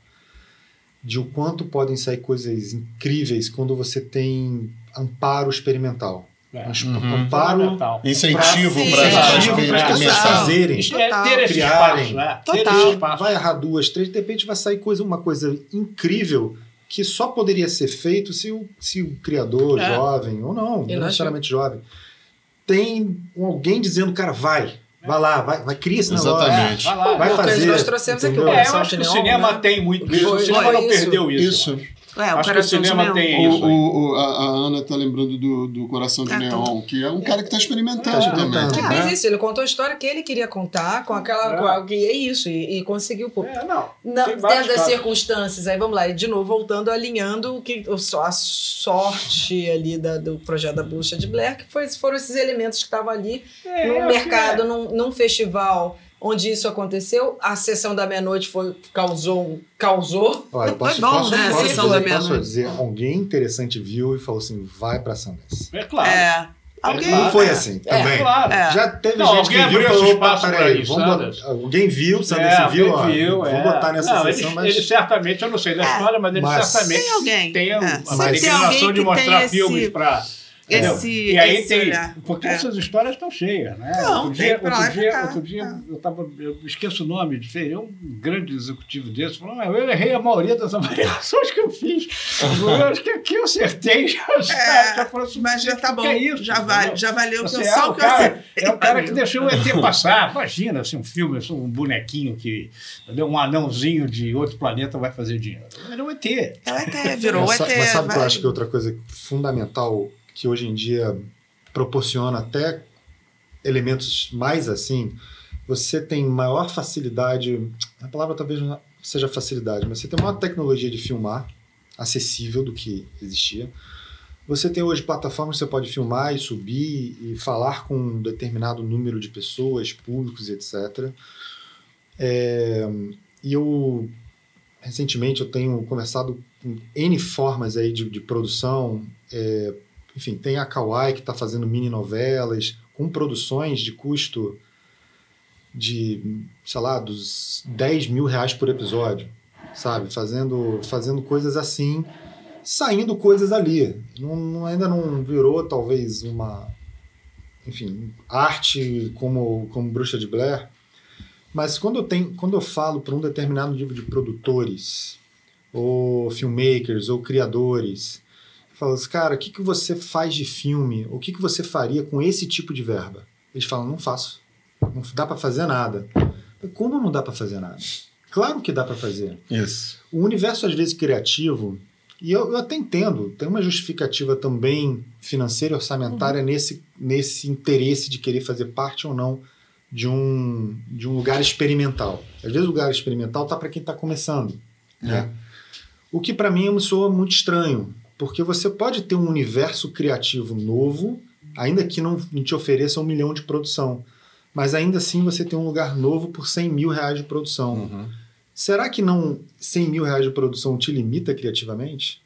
de o quanto podem sair coisas incríveis quando você tem amparo experimental. É. Uhum. Amparo. Incentivo para as pessoas fazerem. Isso é Total. ter esse Criarem. né? Total. espaço. vai errar duas, três, de repente vai sair coisa, uma coisa incrível que só poderia ser feito se o, se o criador, É. jovem, ou não, não necessariamente jovem, tem alguém dizendo, cara, vai, vai lá, vai, vai criar esse negócio. Exatamente. Vai lá. Vai fazer, nós trouxemos aqui o? É, eu acho que o cinema né? tem muito isso. Foi- o cinema não isso. perdeu isso. Isso. É, o Acho que o coração de cinema tem O, isso. o- o- a, a Ana tá lembrando do, do Coração de Ah, Neon, que é um cara que tá experimentando experimentando. também. Ele né? fez isso, ele contou a história que ele queria contar com aquela. É. Com a, que é isso, e, e conseguiu. Pô, É, não. Não, Tem dentro das casos. circunstâncias, aí vamos lá, e de novo voltando, alinhando o que, a sorte ali da- do projeto da Bruxa de Blair, que foi, foram esses elementos que estavam ali É, no mercado, acho num, num festival onde isso aconteceu. A sessão da meia-noite foi, causou. um- causou. Olha, Foi posso, bom, posso, né, a posso sessão dizer, da posso meia-noite. dizer, alguém interessante viu e falou assim, vai pra que É, é claro. É. Alguém. Não foi é. assim, É, também. claro. É. Já teve Não, gente alguém que viu e abriu falou, opa, peraí, isso, vamos alguém viu, Sundance É, viu, ó, viu, vamos é. botar nessa não, sessão, eles, mas... eles certamente, eu não sei da É. história, mas eles Mas- certamente Tem alguém, têm é. a, Sempre tem determinação alguém de que mostrar tem esse- filmes para. Esse- e aí esse tem. olhar. Porque É. essas histórias estão cheias, né? Não, outro dia, outro dia, outro dia É. eu, tava, eu esqueço o nome de feio, um grande executivo desse falou: "Ah, eu errei a maioria das [laughs] avaliações que eu fiz. [laughs] Eu acho que aqui eu acertei. [laughs] Já, É, já falou assim, Mas já tá "O bom. é isso? já, vale, já valeu eu é, o que eu cara, acertei. é o cara que deixou o ET passar. Imagina, assim, um filme, assim, um bonequinho que entendeu? um anãozinho de outro planeta vai fazer dinheiro. Era o ET. É o ET, virou o mas, ET. mas sabe o que eu acho que é outra coisa fundamental que hoje em dia proporciona até elementos mais assim, você tem maior facilidade, a palavra talvez não seja facilidade, mas você tem maior tecnologia de filmar acessível do que existia. Você tem hoje plataformas que você pode filmar e subir e falar com um determinado número de pessoas, públicos, etc. É, e eu recentemente eu tenho conversado com N formas aí de, de produção. é, enfim, tem a Kawaii que está fazendo mini novelas com produções de custo de, sei lá, dos 10 mil reais por episódio, sabe? Fazendo, fazendo coisas assim, saindo coisas ali. Não, ainda não virou, talvez, uma. Enfim, arte como, como Bruxa de Blair. Mas quando eu, tenho, quando eu falo para um determinado nível de produtores, ou filmmakers, ou criadores, eu falo assim, cara, o que, que você faz de filme? O que, que você faria com esse tipo de verba? Eles falam, não faço. Não dá para fazer nada. Como não dá para fazer nada? Claro que dá para fazer. Isso. O universo, às vezes, criativo, e eu, eu até entendo, tem uma justificativa também financeira e orçamentária nesse, nesse interesse de querer fazer parte ou não de um, de um lugar experimental. Às vezes, o lugar experimental está para quem está começando. Né? O que, para mim, me soa muito estranho, porque você pode ter um universo criativo novo, ainda que não te ofereça um milhão de produção. Mas ainda assim você tem um lugar novo por 100 mil reais de produção. Uhum. Será que não 100 mil reais de produção te limita criativamente?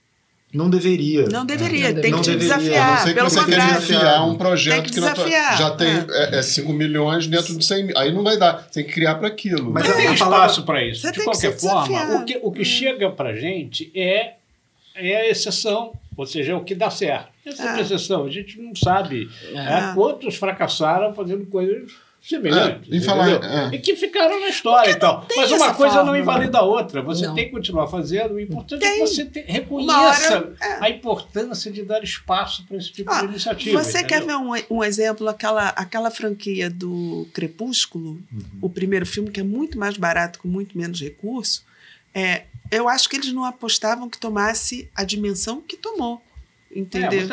Não deveria. Não deveria, Não tem deveria. que te Não deveria, A não desafiar. ser que Pelo você contrário. enfiar um projeto Tem que que, desafiar, já tem é. é. é 5 milhões dentro de 100 mil. Aí não vai dar. Tem que criar para aquilo. Mas tem espaço para isso. Você De qualquer forma, desafiar. o que, o que chega para gente é, é a exceção, ou seja, é o que dá certo. Essa é a Ah. exceção. A gente não sabe Ah. é, quantos fracassaram fazendo coisas semelhantes. É, em falar- é. E que ficaram na história e tal. Mas uma coisa não fórmula. invalida a outra. Você Não. tem que continuar fazendo. O importante é Tem. que você te- reconheça hora, é. a importância de dar espaço para esse tipo Ó, de iniciativa. Você quer entendeu? ver um, um exemplo, aquela, aquela franquia do Crepúsculo, o primeiro filme, que é muito mais barato, com muito menos recurso, é, eu acho que eles não apostavam que tomasse a dimensão que tomou. É, Entendeu?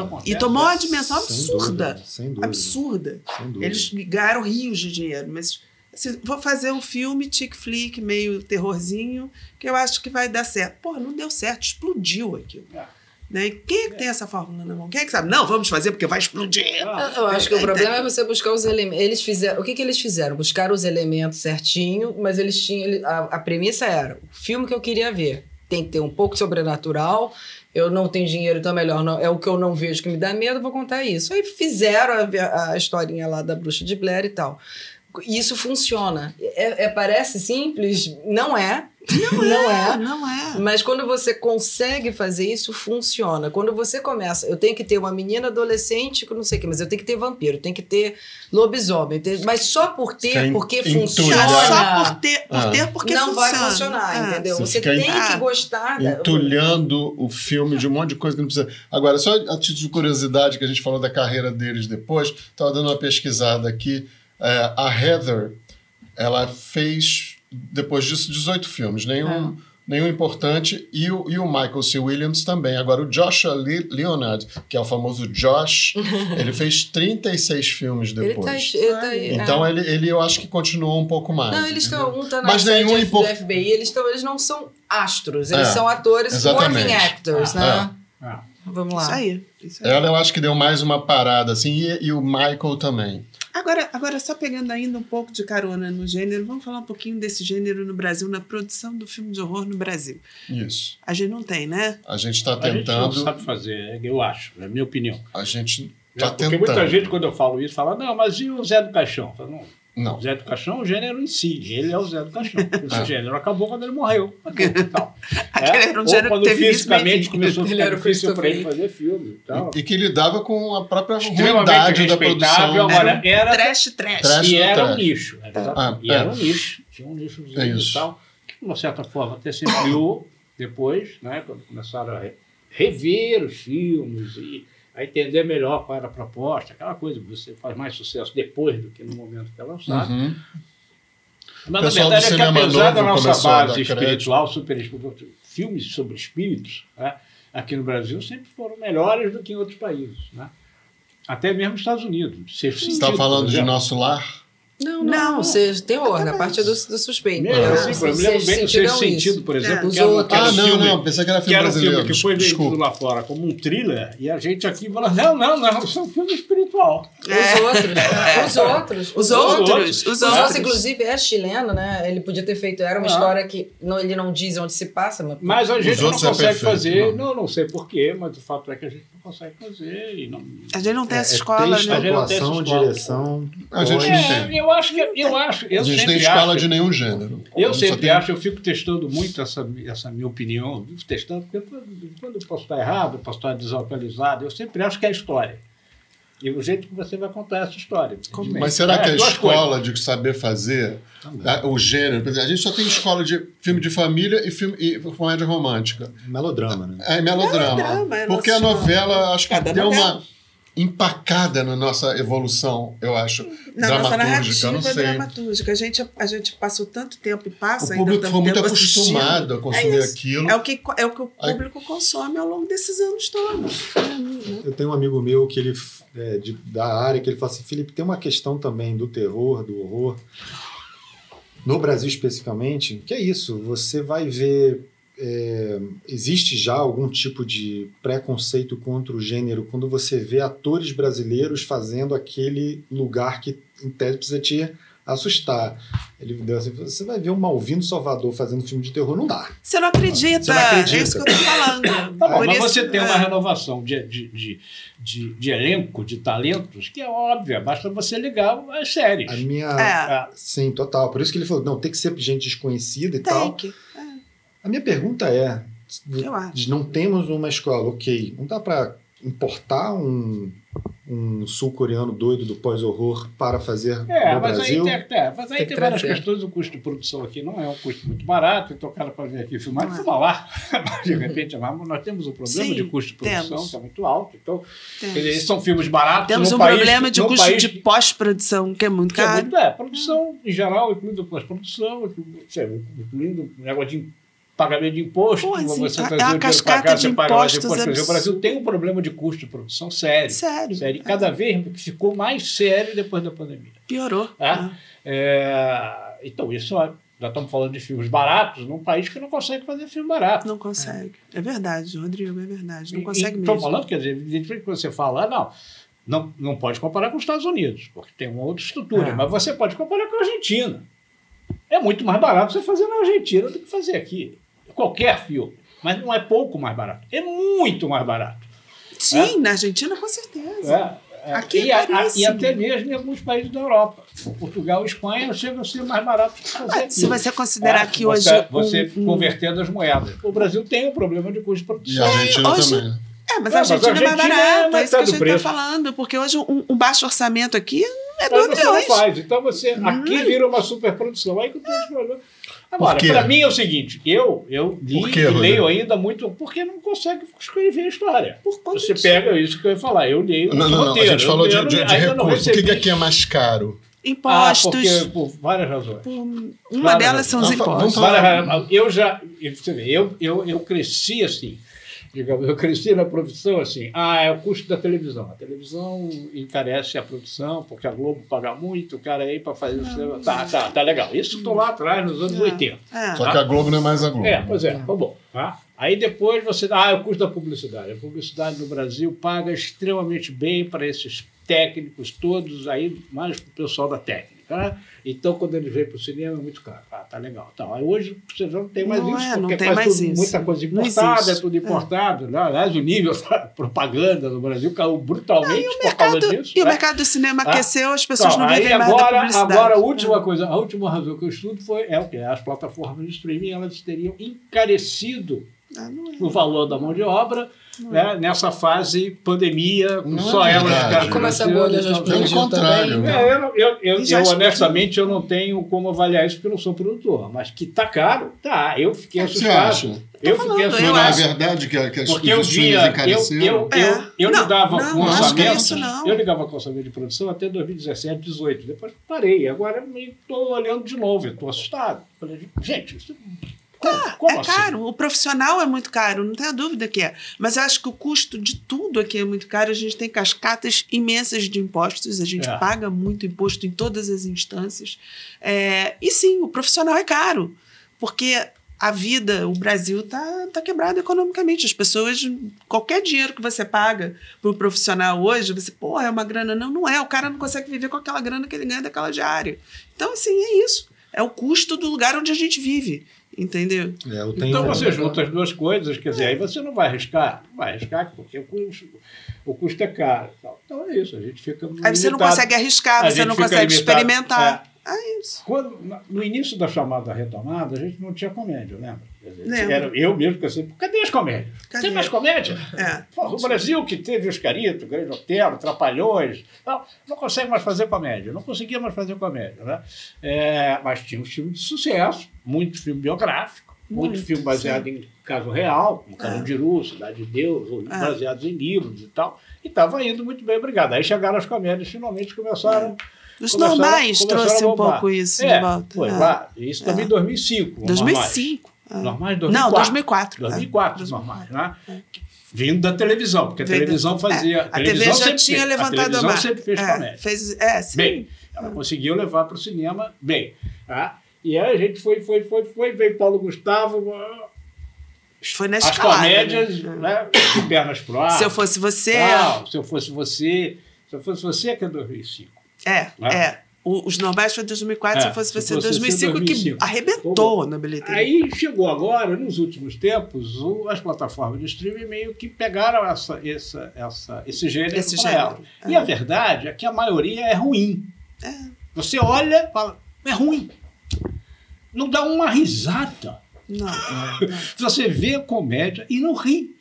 acontece. e tomou uma dimensão Sem absurda. dúvida, sem dúvida. Absurda. Sem dúvida. Eles ganharam rios de dinheiro, mas se vou fazer um filme chick flick, meio terrorzinho, que eu acho que vai dar certo. Pô, não deu certo, explodiu aquilo. É. Né? Quem é que tem essa fórmula na mão? Quem é que sabe? Não, vamos fazer porque vai explodir. Ah, Eu acho que o problema é você buscar os elementos. Eles fizeram. O que, que eles fizeram? Buscaram os elementos certinho, mas eles tinham. A, a premissa era: o filme que eu queria ver tem que ter um pouco de sobrenatural. Eu não tenho dinheiro, então é melhor. Não, é o que eu não vejo que me dá medo, vou contar isso. Aí fizeram a, a historinha lá da bruxa de Blair e tal. Isso funciona. É, é- parece simples, não é. Não, é. Não é. Mas quando você consegue fazer isso, funciona. Quando você começa, eu tenho que ter uma menina adolescente, que eu não sei o que, mas eu tenho que ter vampiro, tem que ter lobisomem, mas só por ter, Fica porque funciona. Só por ter, por Ah. ter porque não funciona. vai funcionar, Ah. entendeu? Você Você, tem que gostar. da- entulhando o filme de um monte de coisa que não precisa. Agora, só a título de curiosidade, que a gente falou da carreira deles depois, estava dando uma pesquisada aqui. É, a Heather, ela fez, depois disso, 18 filmes, nenhum, nenhum importante, e o, e o Michael C. Williams também. Agora, o Joshua Le Leonard, que é o famoso Josh, [laughs] ele fez 36 filmes Ele tá, depois. ele tá aí. Então, é. ele, ele eu acho que continuou um pouco mais. Não, eles estão. Um tá na Mas nenhum impor- do FBI, eles, tão, eles não são astros, eles É, são atores, exatamente. working actors, né? ah. Vamos lá. Isso aí. Isso aí. Ela eu acho que deu mais uma parada, assim, e, e o Michael também. Agora, agora, só pegando ainda um pouco de carona no gênero, vamos falar um pouquinho desse gênero no Brasil, na produção do filme de horror no Brasil. Isso. A gente não tem, né? A gente está A gente não tentando. sabe fazer, eu acho, é a minha opinião. A gente está porque tentando. muita gente, quando eu falo isso, fala, não, mas e o Zé do Caixão? Eu falo, não, Não. o Zé do Caixão é o gênero em si, ele é o Zé do Caixão. [laughs] Esse Ah. gênero acabou quando ele morreu. Tal. [laughs] Aquele era um Ou gênero quando que teve fisicamente começou a ficar difícil para ele fazer filme. e tal. E, e que lidava com a própria ruindade da produção. agora era, Trash, trash. Trash. e era um nicho. era. Ah, e é. era um nicho. Tinha um nicho É e tal, que de uma certa forma até se ampliou depois, né, quando começaram a re- rever os filmes e a entender melhor qual era a proposta, aquela coisa, você faz mais sucesso depois do que no momento que é lançado. Uhum. Mas Pessoal na do verdade é que apesar da nossa a base espiritual, super filmes sobre espíritos, né, aqui no Brasil sempre foram melhores do que em outros países. Né? Até mesmo nos Estados Unidos. Você está falando de nosso lar? Não, Não. não, seja terror, na parte do, do suspeito. Mesmo É, assim, exemplo, eu me lembro bem do sentido é Sexto um Sentido, por exemplo, É. que era, um- Os que era Ah, um não, filme, não. Pensei que era que filme era um brasileiro. filme que foi vendido Desculpa. lá fora como um thriller, e a gente aqui fala, não, não, não, isso é um filme espiritual. Os outros. Os outros. Os outros, outros. os Os outros. inclusive, é chileno, né? Ele podia ter feito. Era uma Ah. história que não, ele não diz onde se passa, mas. Mas a gente não é consegue perfeito, fazer, não. não. não, sei porquê, mas o fato é que a gente não consegue fazer. E não... A gente não tem É, essa é escola, né? A gente não tem essa direção. A gente não É, tem. Eu acho que eu acho, eu a gente sempre tem escala acho, de nenhum gênero. Eu sempre tem- acho, eu fico testando muito essa, essa minha opinião, vivo testando, porque quando eu posso estar errado, eu posso estar desatualizado, eu sempre acho que é a história. E o jeito que você vai contar essa história. Mas será É, que a escola de saber fazer a- o gênero? A gente só tem escola de filme de família e filme e comédia romântica. Melodrama, né? É melodrama. Melodrama, é porque a novela, acho que Cada deu novela. uma empacada na nossa evolução, eu acho. Na nossa dramatúrgica, eu não narrativa sei. dramatúrgica. A gente, a gente passou tanto tempo e passa O ainda público tanto foi muito assistindo. acostumado a consumir É aquilo. É o, que, é o que o Aí- público consome ao longo desses anos todos. Eu tenho um amigo meu que ele é, de- da área que ele fala assim, Felipe, tem uma questão também do terror, do horror, no Brasil especificamente, que é isso, você vai ver é, existe já algum tipo de preconceito contra o gênero quando você vê atores brasileiros fazendo aquele lugar que em tese precisa te assustar. Ele deu assim, você vai ver um Malvino Salvador fazendo filme de terror, não dá. Você não acredita. Você não acredita. É isso que eu tô falando. Tá bom, mas isso- você tem é. uma renovação de, de, de, de, de elenco, de talentos, que é óbvia, basta você ligar as séries. A minha É. Sim, total. Por isso que ele falou, não, tem que ser gente desconhecida e Tem tal. que. A minha pergunta é, Eu acho. não temos uma escola, ok, não dá para importar um, um sul-coreano doido do pós-horror para fazer É, no mas Brasil? aí, tem, é, mas aí Tem tem, várias trazer. questões. O custo de produção aqui não é um custo muito barato, então o cara para vir aqui filmar, Não é. filma lá. [laughs] De repente, mas nós temos um problema Sim, de custo de produção temos. que é muito alto. Então, dizer, são filmes baratos. Temos um país- problema de custo país de pós-produção, que é muito que é caro. muito, é, produção em geral, incluindo pós-produção, incluindo incluindo negócio de pagamento de imposto, assim, você é dinheiro para cascata cá, você paga mais imposto. Dizer, O Brasil tem um problema de custo de produção sério. Sério. sério. E cada vez ficou mais sério depois da pandemia. Piorou. Tá? É, então, isso ó, já estamos falando de filmes baratos num país que não consegue fazer filme barato. Não consegue. É verdade, Rodrigo, é verdade. Não E- consegue e mesmo. Estou falando, quer dizer, evidentemente que você fala, não, não, não pode comparar com os Estados Unidos, porque tem uma outra estrutura, É. mas você pode comparar com a Argentina. É muito mais barato você fazer na Argentina do que fazer aqui. Qualquer filme. Mas não é pouco mais barato. É muito mais barato. Sim, na Argentina, com certeza. É, é. Aqui é e, a- e até mesmo em alguns países da Europa. Portugal e Espanha chegam a ser mais barato que fazer aqui. Se você considerar É, que você, hoje. Você um- um- convertendo as moedas. O Brasil tem um problema de custo de E produção. a Argentina hoje- também. É, mas É, a mas a Argentina é mais Argentina é barata. É isso que a do gente está falando. Porque hoje um, um baixo orçamento aqui é Aí 2 você não milhões. faz. Então você aqui vira uma superprodução. Aí que tem esse problema. Agora, para mim é o seguinte: eu, eu li quê, e Rodrigo? leio ainda muito, porque não consegue escrever a história. Você disso. pega isso que eu ia falar. Eu leio. Não, não, não. A roteiro, gente falou de, de, de recurso. O que, que aqui é mais caro? Ah, Impostos. porque por várias razões. por- uma Várias delas são os razões. Impostos. Várias razões. Eu já. Você vê, eu, eu, eu cresci assim. Digamos, eu cresci na profissão assim. Ah, é o custo da televisão. A televisão encarece a produção, porque a Globo paga muito, o cara aí para fazer o cinema. Tá, tá, tá legal. Isso estou lá atrás, nos anos É. 80. É. Só que a Globo não é mais a Globo. É, pois é, tá bom. Tá? Aí depois você. Ah, é o custo da publicidade. A publicidade no Brasil paga extremamente bem para esses técnicos todos aí, mais para o pessoal da técnica. Então, quando eles vêm para o cinema, é muito caro. Ah, tá legal. Então, hoje você não tem mais Não isso, é, não porque tem faz mais tudo, isso. muita coisa Não importada, é tudo importado. Né? Aliás, o nível [laughs] da propaganda no Brasil caiu brutalmente E o por causa mercado, disso. e o né? mercado do cinema Ah. aqueceu, as pessoas Então, não vivem aí mais da agora, publicidade. agora a última coisa, a última razão que eu estudo foi é o que as plataformas de streaming elas teriam encarecido Ah, é. o valor da mão de obra né, nessa fase pandemia, com Não só é verdade. ficaram Como essa bolha já e tal. Pelo contrário. também. É, eu, não- eu, eu, eu, honestamente eu não tenho como avaliar isso porque eu não sou produtor, mas que tá caro, tá. Eu fiquei O que você assustado. acha? Eu fiquei falando, eu Não assustado. é verdade que, que as Porque eu via, eu, encareceram? eu, eu, É. eu Não, lidava não, com não é orçamento, isso, eu ligava com orçamento de produção até 2017, 18, depois parei, agora estou olhando de novo, estou assustado. Falei, gente, isso, como, como é assim? caro, o profissional é muito caro, não tenha dúvida que é. Mas eu acho que o custo de tudo aqui é muito caro. A gente tem cascatas imensas de impostos, a gente É. paga muito imposto em todas as instâncias. É, e sim, o profissional é caro, porque a vida, o Brasil está tá quebrado economicamente. As pessoas, qualquer dinheiro que você paga para o profissional hoje, você, pô, é uma grana. Não, não é. O cara não consegue viver com aquela grana que ele ganha daquela diária. Então, assim, é isso. É o custo do lugar onde a gente vive. Entendeu? É, eu tenho Então um- você junta as duas coisas, quer dizer, aí você não vai arriscar, não vai arriscar porque o custo, o custo é caro. Então é isso, a gente fica. Aí você não consegue arriscar, A você não consegue limitado. experimentar. É isso. Quando, no início da chamada retomada, a gente não tinha comédia, lembra? Né? Era eu mesmo que eu sempre, cadê as comédias? Cadê? Tem mais comédia? É. Porra, o Brasil que teve Oscarito, Grande Otelo, Trapalhões, não, não consegue mais fazer comédia, não conseguia mais fazer comédia. Né? É, mas tinha um filme de sucesso, muito filme biográfico, muito, muito filme baseado sim. em caso real, como ah. Carandiru, é. Cidade de Deus, é. baseados em livros e tal, e estava indo muito bem, obrigado. Aí chegaram as comédias, finalmente começaram... É. Os normais trouxe um pouco isso é, de volta. Foi, ah. lá, isso também em é. 2005. 2005. Ah. Normais, 2004. Não, 2004. 2004, 2004 normais, é. né? Vindo da televisão, porque a Vindo, televisão é, fazia. É, a, a televisão TV já tinha fez, levantado a televisão a marca. sempre fez é, comédia. Fez, é, sim. Bem, ela conseguiu levar para o cinema bem. Tá? E aí a gente foi, foi, foi, foi, veio Paulo Gustavo. Foi na escalada. As comédias, né? né? de pernas pro ar. Se eu fosse você. Não, é. se eu fosse você. Se eu fosse você, que é 2005. É, né? é. O- os normais foi 2004, É, se fosse se você, fosse 2005, 2005. que arrebentou na bilheteria. Aí chegou agora, nos últimos tempos, o- as plataformas de streaming meio que pegaram essa, essa, essa, esse gênero Esse para gênero, ela. é. E a verdade é que a maioria é ruim. Você olha e fala, é ruim. Não dá uma risada. Não, [laughs] Você vê a comédia e não ri.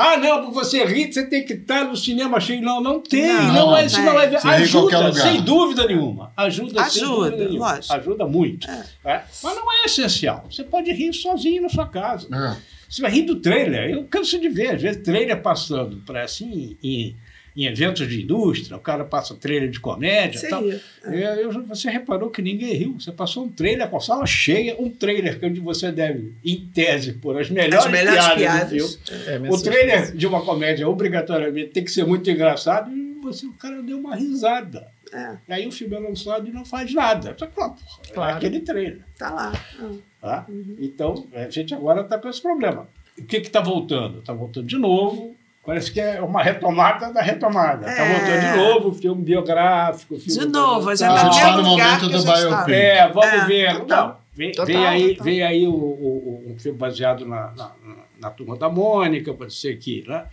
Ah, não, para você rir, você tem que estar no cinema cheio. Não, não tem. Não, Não, não é, isso tem. não é Ajuda, sem dúvida nenhuma. Ajuda, sem Ajuda, dúvida nenhuma. lógico. Ajuda muito. É. É. Mas não é essencial. Você pode rir sozinho na sua casa. É. Você vai rir do trailer. Eu canso de ver, às vezes, trailer passando para assim, em, em eventos de indústria, o cara passa trailer de comédia Sim, tal. é. É, eu- você reparou que ninguém riu. Você passou um trailer com a sala cheia, um trailer que onde você deve, em tese, pôr as melhores, As melhores piadas, piadas. do filme. É, O trailer de uma comédia, obrigatoriamente, tem que ser muito engraçado e você, o cara deu uma risada. É, E aí o filme é lançado e não faz nada. Só que, porra, é Claro. aquele trailer. tá lá. Ah. Tá? Uhum. Então, a gente agora está com esse problema. O que está voltando? Está voltando de novo. Parece que é uma retomada da retomada. Está É. voltando de novo, filme biográfico. Filme De novo, a gente A tá gente no está momento do tá. biopic. É, vamos É, ver. total. Não, vem, Total, vem aí, total. vem aí o, o- o- um filme baseado na, na, na Turma da Mônica, pode ser que, né?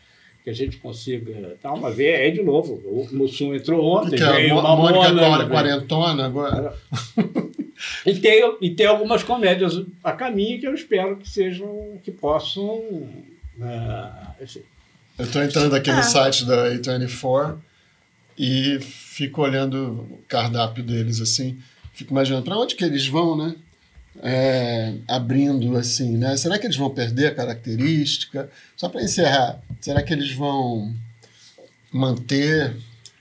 que a gente consiga. Tá, mas vem aí de novo. O Mussum entrou ontem, Que é veio a uma Mônica veio- quarentona agora. [laughs] E tem, e tem algumas comédias a caminho que eu espero que sejam, que possam. ah, enfim, Eu estou entrando aqui Ah. no site da A24 e fico olhando o cardápio deles assim. Fico imaginando para onde que eles vão, né? É, abrindo assim, né? Será que eles vão perder a característica? Só para encerrar, será que eles vão manter?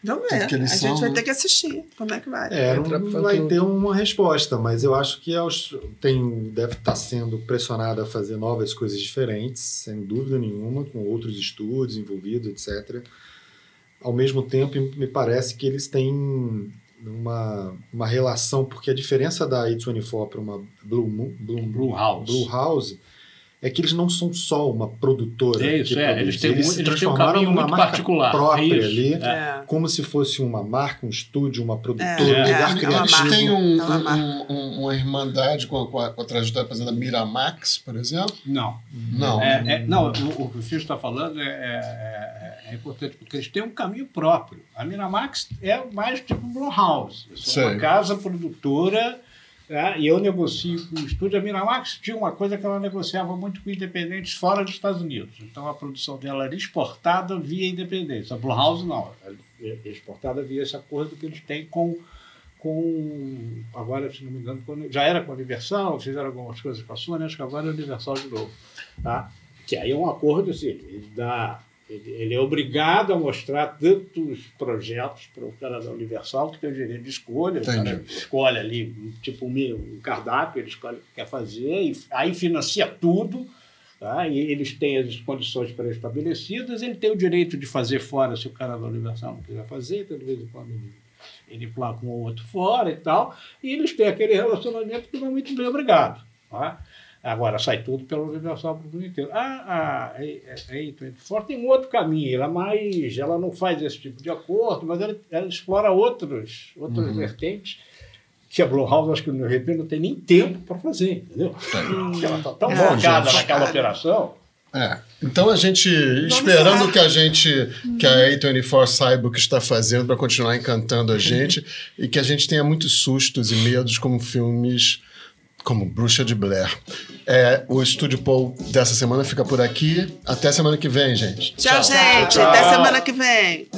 Vamos Tudo ver. que eles a são, gente vai ter que assistir. Como é que vai? É, não vai clube. ter uma resposta, mas eu acho que aos- tem, deve estar sendo pressionado a fazer novas coisas diferentes, sem dúvida nenhuma, com outros estúdios envolvidos, etc. Ao mesmo tempo, me parece que eles têm uma, uma relação, porque a diferença da A24 para uma Blue, Moon- Blue, Blue House. Blue House é que eles não são só uma produtora. É isso, que é. Eles têm, muito, se eles têm um transformaram caminho numa marca particular. própria Isso, ali, é. É. como se fosse uma marca, um estúdio, uma produtora, É, um é, lugar é criativo. Eles têm um- É uma um- um- uma irmandade com a, com a, com a trajetória, exemplo, da Miramax, por exemplo? Não. Não. É, é, não, o, o que o Fio está falando é, é- é importante, porque eles têm um caminho próprio. A Miramax é mais tipo Blumhouse. Eu sou uma casa produtora tá? e eu negocio com o estúdio. A Miramax tinha uma coisa que ela negociava muito com independentes fora dos Estados Unidos. Então a produção dela era exportada via independentes. A Blumhouse não. Ela é exportada via esse acordo que eles têm com com agora se não me engano já era com a Universal fizeram algumas coisas com a Sony acho que agora é Universal de novo tá? que aí é um acordo assim, ele, dá, ele, ele é obrigado a mostrar tantos projetos para o cara da Universal que tem o direito de escolha, o cara Entendi. escolhe ali tipo um, cardápio, ele escolhe o que quer fazer, e aí financia tudo, tá? e eles têm as condições pré-estabelecidas, ele tem o direito de fazer fora se o cara da Universal não quiser fazer, então de vez em quando ele, ele placa um ou outro fora e tal, e eles têm aquele relacionamento que não é muito bem obrigado. Tá? Agora sai tudo pela Universal para o mundo inteiro. A, a, a A24 tem um outro caminho, ela mais, ela não faz esse tipo de acordo, mas ela, ela explora outros, outros vertentes que a Blumhouse, acho que de repente não tem nem tempo para fazer, entendeu? Porque ela está tão É, focada naquela operação. É. Então a gente, esperando que a gente, que a A24 saiba o que está fazendo para continuar encantando a gente e que a gente tenha muitos sustos e medos como filmes como Bruxa de Blair. É, o Estúdio Paul dessa semana fica por aqui. Até semana que vem, gente. Tchau, gente. Até semana que vem.